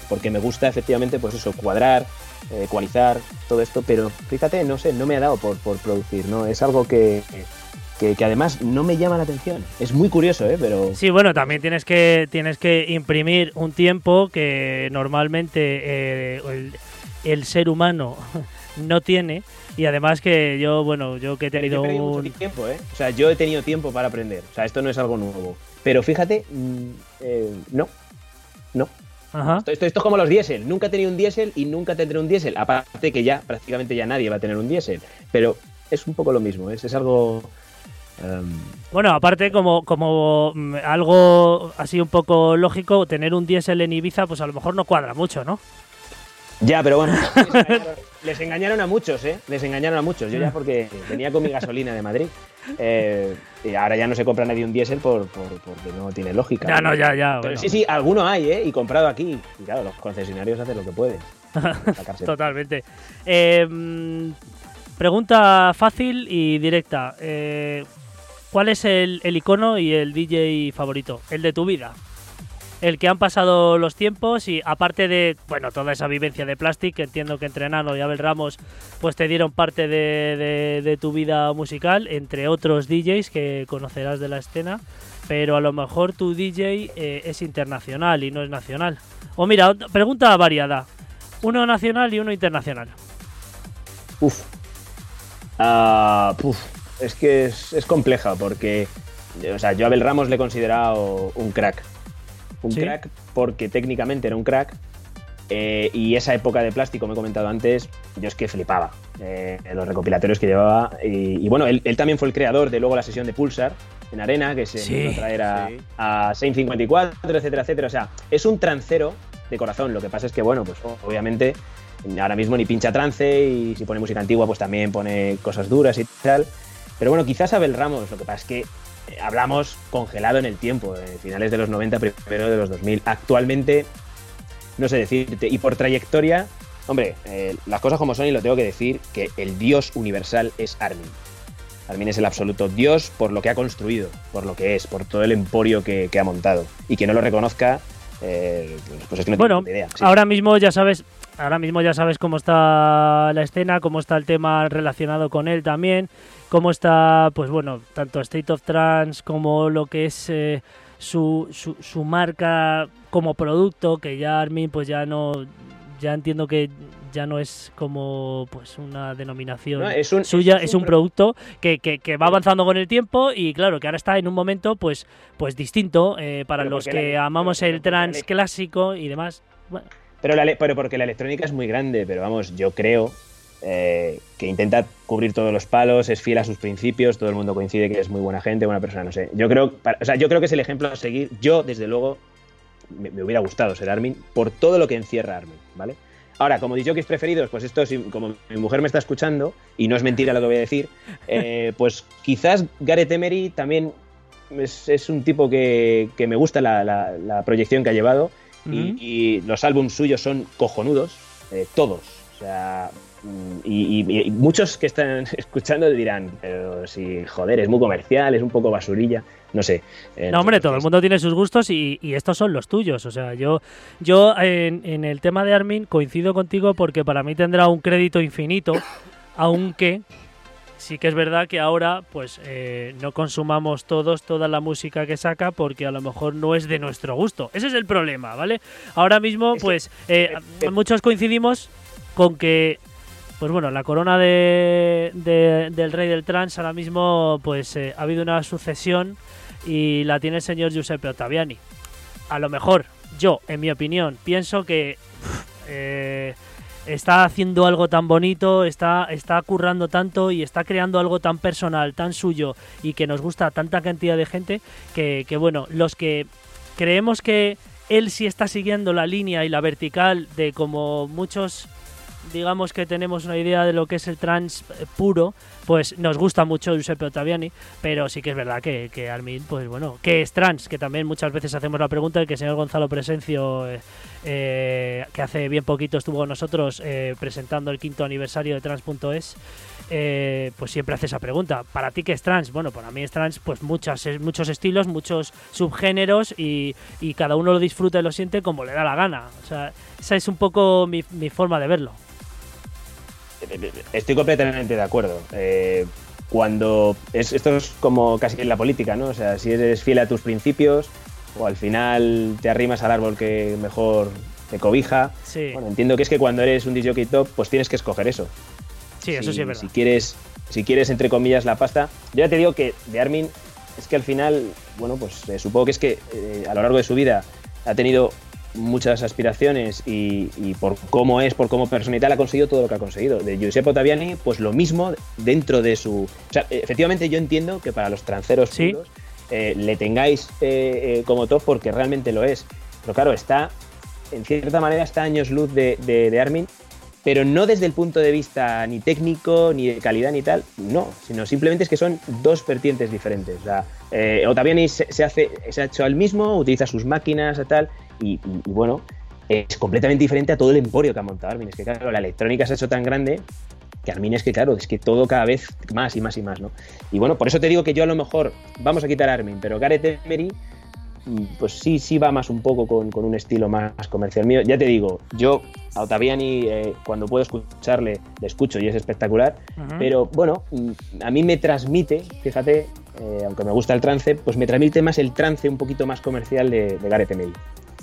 porque me gusta efectivamente, pues eso, cuadrar, eh, ecualizar, todo esto, pero fíjate, no sé, no me ha dado por, por producir, ¿no? Es algo que, que, además no me llama la atención. Es muy curioso, ¿eh? Pero Sí, bueno, también tienes que tienes que imprimir un tiempo que normalmente el ser humano <laughs> no tiene y además que yo, bueno, yo que he Pero yo tenido he mucho tiempo, ¿eh? O sea, yo he tenido tiempo para aprender. O sea, esto no es algo nuevo. Pero fíjate, mm, eh, no. No. Ajá. Esto, esto- esto es como los diésel. Nunca he tenido un diésel y nunca tendré un diésel. Aparte que ya prácticamente ya nadie va a tener un diésel. Pero es un poco lo mismo. Es, es algo. em, Bueno, aparte como como mm, algo así un poco lógico, tener un diésel en Ibiza, pues a lo mejor no cuadra mucho, ¿no? Ya, pero bueno, les engañaron, les engañaron a muchos, ¿eh? Les engañaron a muchos. Yo ya porque venía con mi gasolina de Madrid. Eh, y ahora ya no se compra nadie un diésel por, por- porque no tiene lógica. Ya, no, ya, ya. Pero bueno. sí, sí, alguno hay, ¿eh? Y comprado aquí. Y claro, los concesionarios hacen lo que pueden. <laughs> Totalmente. Eh, pregunta fácil y directa. Eh, ¿Cuál es el, el icono y el DJ favorito? El de tu vida. El que han pasado los tiempos y aparte de, bueno, toda esa vivencia de Plastic, que entiendo que entre Nano y Abel Ramos, pues te dieron parte de, tu vida musical, entre otros DJs que conocerás de la escena, pero a lo mejor tu DJ eh, es internacional y no es nacional. O mira, pregunta variada. Uno nacional y uno internacional. Uf. Ah. Es que es, es compleja porque, o sea, yo a Abel Ramos le he considerado un crack. Un Sí. crack porque técnicamente era un crack. eh, y esa época de plástico, me he comentado antes, yo es que flipaba. eh, los recopilatorios que llevaba. Y, y bueno, él, él también fue el creador de luego la sesión de Pulsar en Arena, que se Sí, traer a, sí. a Saint 54, etcétera, etcétera. O sea, es un trancero de corazón. Lo que pasa es que, bueno, pues obviamente ahora mismo ni pincha trance y si pone música antigua, pues también pone cosas duras y tal. Pero bueno, quizás Abel Ramos, lo que pasa es que hablamos congelado en el tiempo, eh, finales de los 90, primero de los 2000. Actualmente, no sé decirte, y por trayectoria, hombre, eh, las cosas como son y lo tengo que decir, que el dios universal es Armin. Armin es el absoluto dios por lo que ha construido, por lo que es, por todo el emporio que, que ha montado. Y que no lo reconozca, eh, pues es que no Bueno, ni idea. Sí. ahora mismo ya sabes, ahora mismo ya sabes cómo está la escena, cómo está el tema relacionado con él también, cómo está, pues bueno, tanto State of Trance como lo que es eh, su, su, su marca como producto, que ya Armin pues ya no, ya entiendo que ya no es como pues una denominación No, es un- suya, es es un un pro- producto que, que- que va avanzando con el tiempo y claro, que ahora está en un momento pues, pues distinto eh, para los que la- amamos el trans clásico y demás. Bueno, Pero, la, pero porque la electrónica es muy grande, pero vamos, yo creo eh, que intenta cubrir todos los palos, es fiel a sus principios, todo el mundo coincide que es muy buena gente, buena persona, no sé. Yo creo, para- o sea, yo creo que es el ejemplo a seguir. Yo, desde luego, me, me hubiera gustado ser Armin por todo lo que encierra Armin, ¿vale? Ahora, como disjockeys preferidos, pues esto, si- como mi mujer me está escuchando, y no es mentira lo que voy a decir, eh, <laughs> pues quizás Gareth Emery también es, es un tipo que, que me gusta la, la- la proyección que ha llevado y, los álbumes suyos son cojonudos, eh, todos. O sea, y, y- y muchos que están <laughs> escuchando dirán, pero si, joder, es muy comercial, es un poco basurilla, no sé. No, hombre, todo el mundo tiene sus gustos y, y estos son los tuyos. O sea, yo, yo en, en el tema de Armin coincido contigo porque para mí tendrá un crédito infinito, aunque sí que es verdad que ahora pues eh, no consumamos todos toda la música que saca porque a lo mejor no es de nuestro gusto. Ese es el problema, ¿vale? Ahora mismo pues eh, muchos coincidimos con que pues bueno, la corona de, de- del rey del trans ahora mismo pues eh, ha habido una sucesión y la tiene el señor Giuseppe Ottaviani. A lo mejor, yo, en mi opinión, pienso que eh, está haciendo algo tan bonito, está, está currando tanto y está creando algo tan personal, tan suyo y que nos gusta a tanta cantidad de gente que, bueno, los que creemos que él sí está siguiendo la línea y la vertical de como muchos digamos que tenemos una idea de lo que es el trans puro, pues nos gusta mucho Giuseppe Ottaviani, pero sí que es verdad que, que Armin, pues bueno, que es trans, que también muchas veces hacemos la pregunta y que el señor Gonzalo Presencio, eh, eh, que hace bien poquito estuvo con nosotros eh, presentando el quinto aniversario de trans.es, eh, pues siempre hace esa pregunta. ¿Para ti qué es trans? Bueno, para mí es trans pues muchas, muchos estilos, muchos subgéneros y, y cada uno lo disfruta y lo siente como le da la gana. O sea, esa es un poco mi, mi forma de verlo. Estoy completamente de acuerdo. Eh, cuando es, esto es como casi en la política, ¿no? O sea, si eres fiel a tus principios o al final te arrimas al árbol que mejor te cobija. Sí, Bueno, entiendo que es que cuando eres un disjockey top, pues tienes que escoger eso. sí, eso sí es verdad. Si quieres, si quieres, entre comillas, la pasta. Yo ya te digo que de Armin es que al final, bueno, pues eh, supongo que es que eh, a lo largo de su vida ha tenido muchas aspiraciones y, y por cómo es, por cómo persona y tal, ha conseguido todo lo que ha conseguido. De Giuseppe Ottaviani, pues lo mismo dentro de su... O sea, efectivamente yo entiendo que para los tranceros Sí. puros, eh, le tengáis eh, eh, como top porque realmente lo es. Pero claro, está, en cierta manera, está años luz de, de- de Armin, pero no desde el punto de vista ni técnico, ni de calidad, ni tal, no, sino simplemente es que son dos vertientes diferentes. O sea, eh, Ottaviani se, se hace, se ha hecho al mismo, utiliza sus máquinas y tal, y, y- y bueno, es completamente diferente a todo el emporio que ha montado Armin. Es que claro, la electrónica se ha hecho tan grande que Armin es que claro, es que todo cada vez más y más y más, ¿no? Y bueno, por eso te digo que yo a lo mejor vamos a quitar a Armin, pero Gareth Emery mm, pues sí, sí va más un poco con, con un estilo más comercial mío. Ya te digo, yo a Ottaviani eh, cuando puedo escucharle, le escucho y es espectacular, pero bueno, mm, a mí me transmite, fíjate, eh, aunque me gusta el trance, pues me transmite más el trance un poquito más comercial de, de Gareth Emery.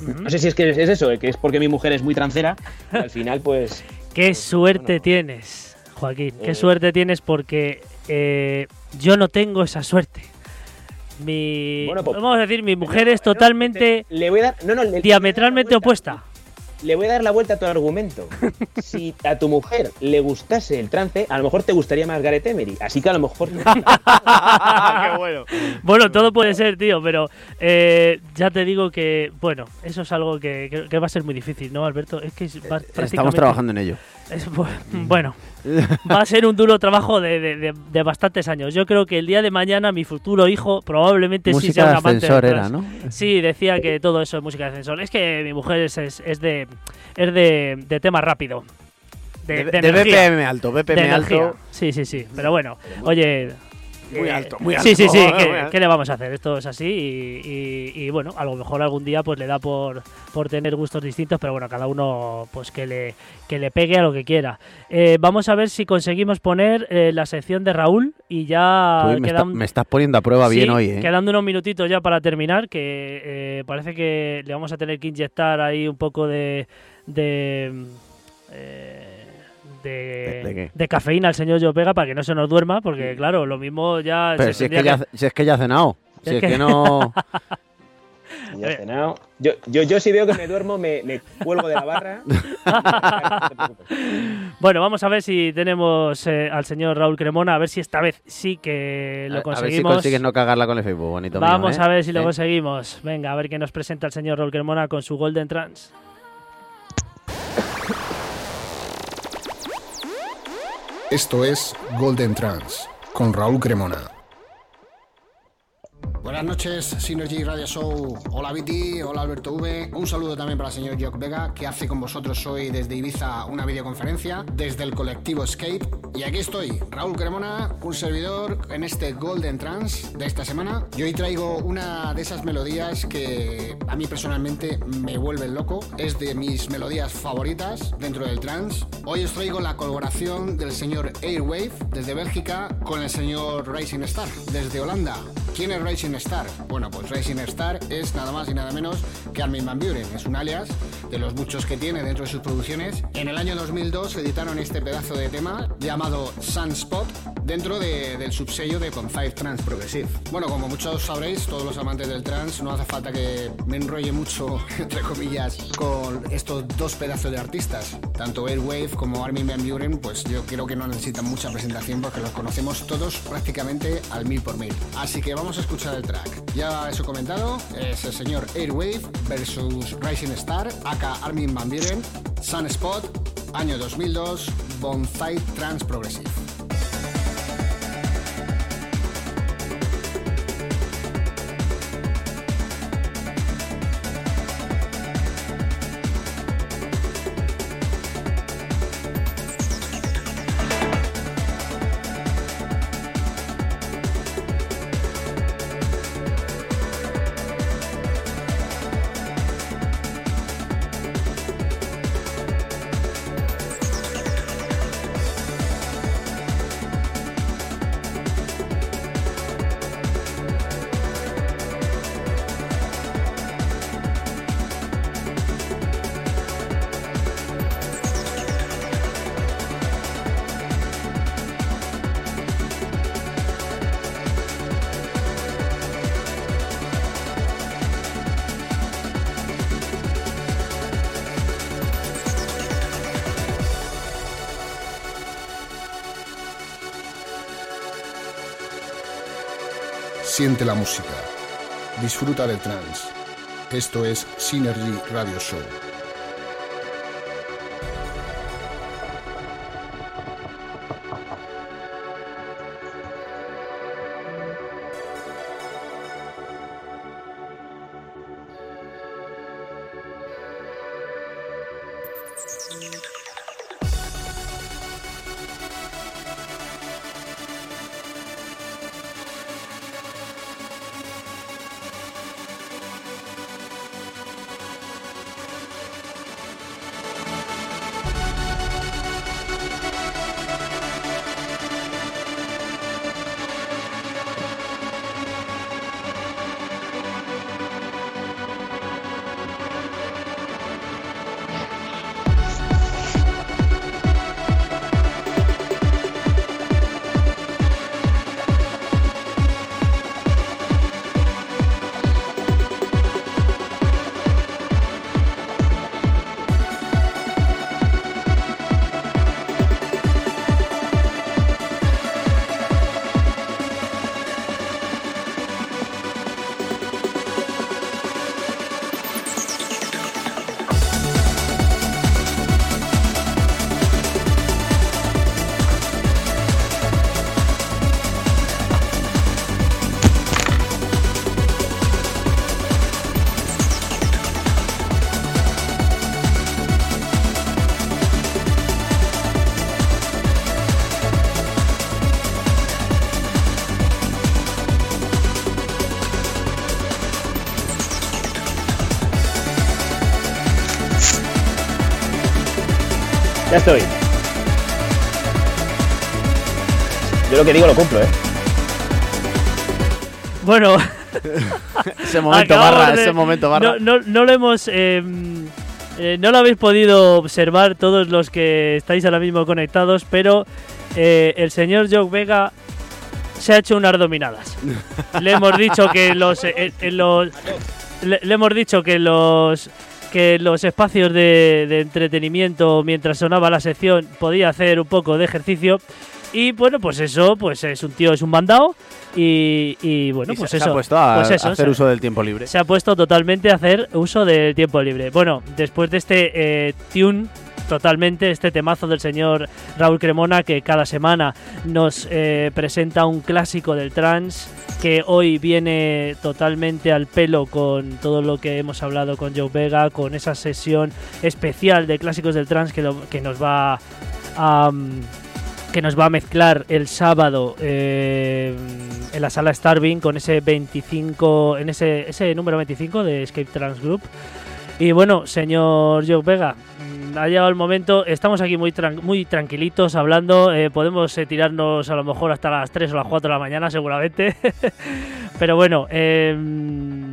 No sé si es que es eso, eh, que es porque mi mujer es muy trancera, y al final pues... <laughs> Qué pues, suerte bueno, tienes, Joaquín. Qué Eh. suerte tienes porque eh, yo no tengo esa suerte. Mi, Bueno, pues- vamos a decir, mi mujer es totalmente te- le voy a dar, no, no, le- diametralmente le voy a dar la opuesta. Le voy a dar la vuelta a tu argumento. <laughs> Si a tu mujer le gustase el trance, a lo mejor te gustaría más Gareth Emery. Así que a lo mejor... <laughs> Qué bueno. Bueno, todo puede ser, tío, pero eh, ya te digo que, bueno, eso es algo que, que- que va a ser muy difícil, ¿no, Alberto? Es que es va- Estamos prácticamente- trabajando en ello. es bu- bueno, va a ser un duro trabajo de, de- de- de bastantes años. Yo creo que el día de mañana mi futuro hijo probablemente sí sea Música un de amante ascensor del era. Sí, decía que todo eso es música de ascensor. Es que mi mujer es, es, es de es de, de tema rápido. De, de de BPM alto, BPM de alto. Sí, sí, sí. Pero bueno, oye. Muy alto, muy Sí, sí, alto, sí. <laughs> muy ¿qué, alto. qué le vamos a hacer? Esto es así y, y- y, bueno, a lo mejor algún día pues le da por, por tener gustos distintos, pero bueno, cada uno pues que le, que le pegue a lo que quiera. Eh, vamos a ver si conseguimos poner eh, la sección de Raúl y ya Uy, me, está- quedan- me estás poniendo a prueba bien Sí, hoy, ¿eh? Quedando unos minutitos ya para terminar, que eh, parece que le vamos a tener que inyectar ahí un poco de. de eh, de, ¿De- de qué? de cafeína al señor Joe Pega para que no se nos duerma, porque claro, lo mismo ya... Pero se si es, que ya, si es que ya ha cenado. Si Es es que- que no. <laughs> Ya he cenado. Yo, yo, yo si veo que me duermo, me, me cuelgo de la barra. <laughs> Bueno, vamos a ver si tenemos eh, al señor Raúl Cremona, a ver si esta vez sí que A- lo a ver si conseguimos. consigues no cagarla con el Facebook, bonito mío, Vamos ¿eh? a ver si lo conseguimos. Venga, a ver qué nos presenta el señor Raúl Cremona con su Golden Trans. Esto es Golden Trans con Raúl Cremona. Buenas noches, Synergy Radio Show. Hola Viti, hola Alberto V. Un saludo también para el señor Jock Vega, que hace con vosotros hoy desde Ibiza una videoconferencia desde el colectivo Escape. Y aquí estoy, Raúl Cremona, un servidor en este Golden Trans de esta semana. Y hoy traigo una de esas melodías que a mí personalmente me vuelven loco. Es de mis melodías favoritas dentro del trance. Hoy os traigo la colaboración del señor Airwave desde Bélgica con el señor Racing Star desde Holanda. ¿Quién es Racing Star? Bueno, pues Racing Star es nada más y nada menos que Armin Van Buren. Es un alias de los muchos que tiene dentro de sus producciones. En el año 2002 editaron este pedazo de tema llamado Sunspot dentro de- del subsello de Concise Trans Progressive. Bueno, como muchos sabréis, todos los amantes del trans, no hace falta que me enrolle mucho, <laughs> entre comillas, con estos dos pedazos de artistas. Tanto Airwave como Armin Van Buren, pues yo creo que no necesitan mucha presentación porque los conocemos todos prácticamente al mil por mil. Así que vamos a escuchar track. Ya eso comentado, es el señor Airwave versus Rising Star, aka Armin Van Buren, Sunspot, año 2002, Bonsai Trans Progressive. Siente la música. Disfruta del trance. Esto es Synergy Radio Show. Lo que digo lo cumplo, ¿eh? Bueno, <laughs> <laughs> Ese momento acabamos barra, de- ese momento barra. No, no, no lo hemos eh, Eh, no lo habéis podido observar todos los que estáis ahora mismo conectados, pero eh, el señor Joe Vega se ha hecho unas dominadas. <laughs> le hemos dicho que los, eh, en los le, le hemos dicho que los que los espacios de, de entretenimiento mientras sonaba la sección podía hacer un poco de ejercicio y bueno pues eso pues es un tío es un mandado y, y bueno Y pues se, se eso ha puesto a, pues eso, a hacer se- uso del tiempo libre. se ha puesto totalmente a hacer uso del tiempo libre. Bueno, después de este eh, tune totalmente, este temazo del señor Raúl Cremona que cada semana nos eh, presenta un clásico del trance que hoy viene totalmente al pelo con todo lo que hemos hablado con Joe Vega, con esa sesión especial de clásicos del trance que, lo- que nos va a... mm, que nos va a mezclar el sábado eh, en la sala Starving con ese 25, en ese, ese número 25 de Escape Trans Group. Y bueno, señor Joe Vega, mm, ha llegado el momento, estamos aquí muy, muy tranquilitos hablando, eh, podemos eh, tirarnos a lo mejor hasta las 3 o las 4 de la mañana seguramente, <laughs> pero bueno, em,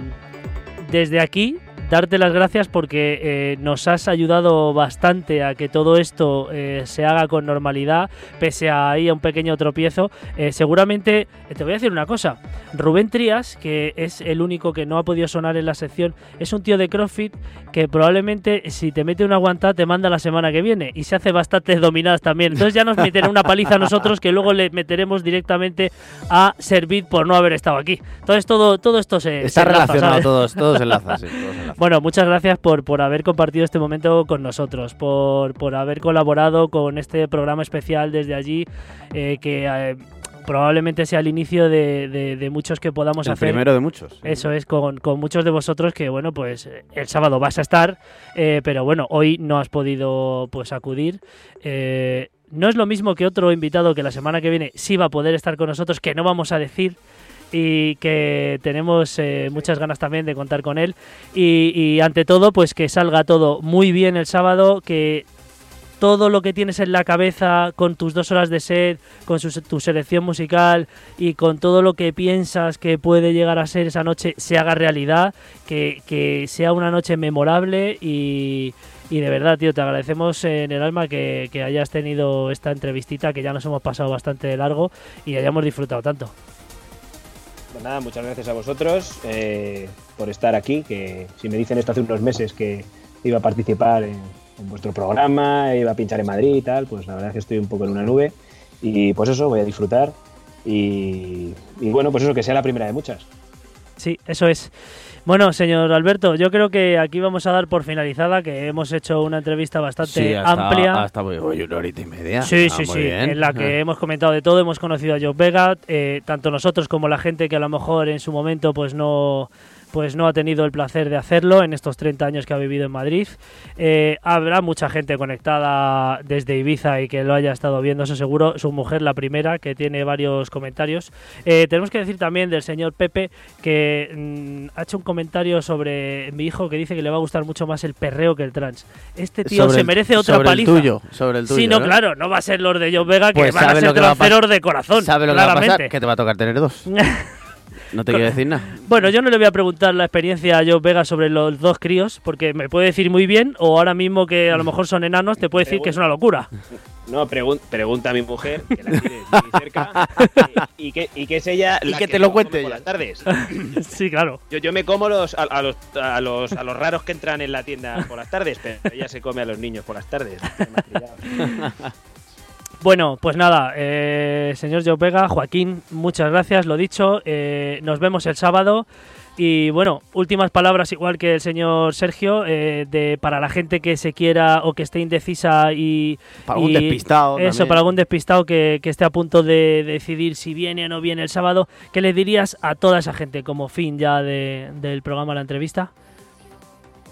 desde aquí darte las gracias porque eh, nos has ayudado bastante a que todo esto eh, se haga con normalidad, pese a ahí a un pequeño tropiezo. Eh, seguramente, te voy a decir una cosa, Rubén Trías, que es el único que no ha podido sonar en la sección, es un tío de CrossFit que probablemente si te mete una aguantada te manda la semana que viene y se hace bastantes dominadas también. Entonces ya nos meterá una paliza a nosotros que luego le meteremos directamente a Servit por no haber estado aquí. Entonces todo, todo esto se... Está se enlaza, relacionado ¿sabes? todos, todos se enlaza, sí, todos <laughs> enlaza. Bueno, muchas gracias por, por haber compartido este momento con nosotros, por, por haber colaborado con este programa especial desde allí, eh, que eh, probablemente sea el inicio de, de- de muchos que podamos El hacer. primero de muchos. Eso es, con, con muchos de vosotros que, bueno, pues eh, el sábado vas a estar, eh, pero bueno, hoy no has podido pues acudir. Eh, no es lo mismo que otro invitado que la semana que viene sí va a poder estar con nosotros, que no vamos a decir y que tenemos eh, muchas ganas también de contar con él. Y, ante todo, pues que salga todo muy bien el sábado, que todo lo que tienes en la cabeza con tus dos horas de set, con su- tu selección musical y con todo lo que piensas que puede llegar a ser esa noche se haga realidad, que, sea una noche memorable y, y de verdad, tío, te agradecemos en el alma que, que hayas tenido esta entrevistita, que ya nos hemos pasado bastante de largo y hayamos disfrutado tanto. Pues nada, muchas gracias a vosotros eh, por estar aquí, que si me dicen esto hace unos meses que iba a participar en, vuestro programa, iba a pinchar en Madrid y tal, pues la verdad es que estoy un poco en una nube y pues eso, voy a disfrutar y, y bueno, pues eso, que sea la primera de muchas. Sí, eso es. Bueno, señor Alberto, yo creo que aquí vamos a dar por finalizada que hemos hecho una entrevista bastante Sí, hasta, amplia. hasta oye, una horita y media. Sí, Ah, sí, sí. bien. En la que <laughs> hemos comentado de todo, hemos conocido a Joe Vega, eh, tanto nosotros como la gente que a lo mejor en su momento pues no pues no ha tenido el placer de hacerlo en estos 30 años que ha vivido en Madrid. Eh, habrá mucha gente conectada desde Ibiza y que lo haya estado viendo, eso seguro. Su mujer, la primera, que tiene varios comentarios. Eh, tenemos que decir también del señor Pepe que mm, ha hecho un comentario sobre mi hijo que dice que le va a gustar mucho más el perreo que el trans. Este tío Sobre se el- merece otra sobre paliza. El tuyo, sobre el tuyo. Sí, no, claro, no va a ser los de Joe Vega que Pues van a ser lo que va a pas- tranceros de corazón. ¿Sabe lo que va a pasar? Que te va a tocar tener dos. <laughs> No te quiero decir nada. Bueno, yo no le voy a preguntar la experiencia a Joe Vega sobre los dos críos, porque me puede decir muy bien, o ahora mismo que a lo mejor son enanos, te puede decir que es una locura. <laughs> No, pregun- pregunta a mi mujer, que la tiene muy <laughs> cerca, y, y que, y que es ella Y la que te lo cuente por las tardes. <laughs> sí, claro. Yo, yo me como los, a, a los, a, los, a los raros que entran en la tienda por las tardes, pero ella se come a los niños por las tardes. Bueno, pues nada, eh, señor Joe Vega, Joaquín, muchas gracias, lo dicho, eh, nos vemos el sábado. Y bueno, últimas palabras, igual que el señor Sergio, eh, de para la gente que se quiera o que esté indecisa y. Para algún y- despistado. Eso, también. para algún despistado que, que esté a punto de decidir si viene o no viene el sábado, ¿qué le dirías a toda esa gente como fin ya de- del programa, la entrevista?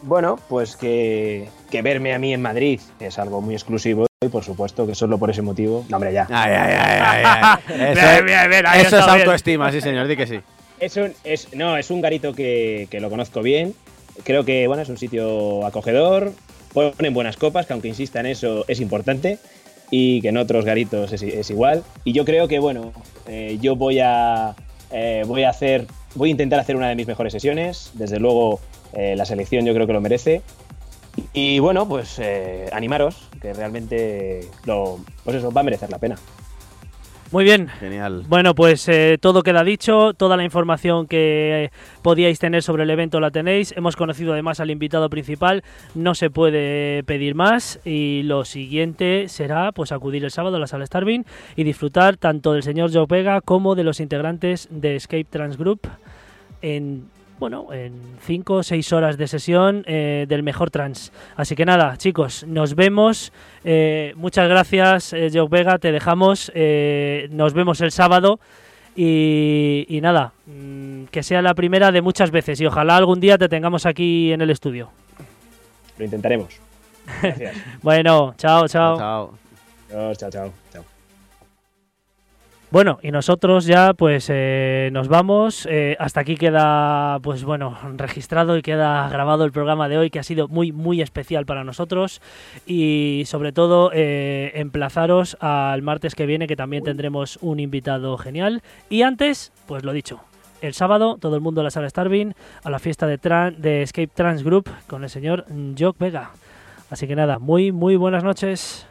Bueno, pues que, que verme a mí en Madrid es algo muy exclusivo y por supuesto que solo por ese motivo. No, hombre, ya. Ay, ay, ay. Eso, Bien, bien, bien, ahí eso es autoestima, sí, señor, di que sí. Es un, es, no, es un garito que, que lo conozco bien. Creo que bueno, es un sitio acogedor. Ponen buenas copas, que aunque insista en eso, es importante. Y que en otros garitos es, es igual. Y yo creo que, bueno, eh, yo voy a, eh, voy a hacer. Voy a intentar hacer una de mis mejores sesiones. Desde luego, eh, la selección yo creo que lo merece. Y bueno, pues eh, animaros, que realmente lo, pues eso, va a merecer la pena. Muy bien. Genial. Bueno, pues eh, todo queda dicho, toda la información que podíais tener sobre el evento la tenéis. Hemos conocido además al invitado principal, no se puede pedir más y lo siguiente será pues acudir el sábado a la sala Starving y disfrutar tanto del señor Joe Vega como de los integrantes de Escape Trans Group en bueno, en 5 o 6 horas de sesión eh, del mejor trans. Así que nada, chicos, nos vemos. Eh, muchas gracias, eh, Joe Vega, te dejamos. Eh, nos vemos el sábado. Y, y nada, mm, que sea la primera de muchas veces. Y ojalá algún día te tengamos aquí en el estudio. Lo intentaremos. <laughs> Gracias. Bueno, chao, chao. Chao. Chao, chao. chao. Bueno, y nosotros ya pues eh, nos vamos. Eh, hasta aquí queda pues bueno registrado y queda grabado el programa de hoy que ha sido muy muy especial para nosotros y sobre todo eh, emplazaros al martes que viene que también tendremos un invitado genial. Y antes, pues lo dicho, el sábado todo el mundo a la sala Starving a la fiesta de, tran- de Escape Trans Group con el señor Jock Vega. Así que nada, muy muy buenas noches.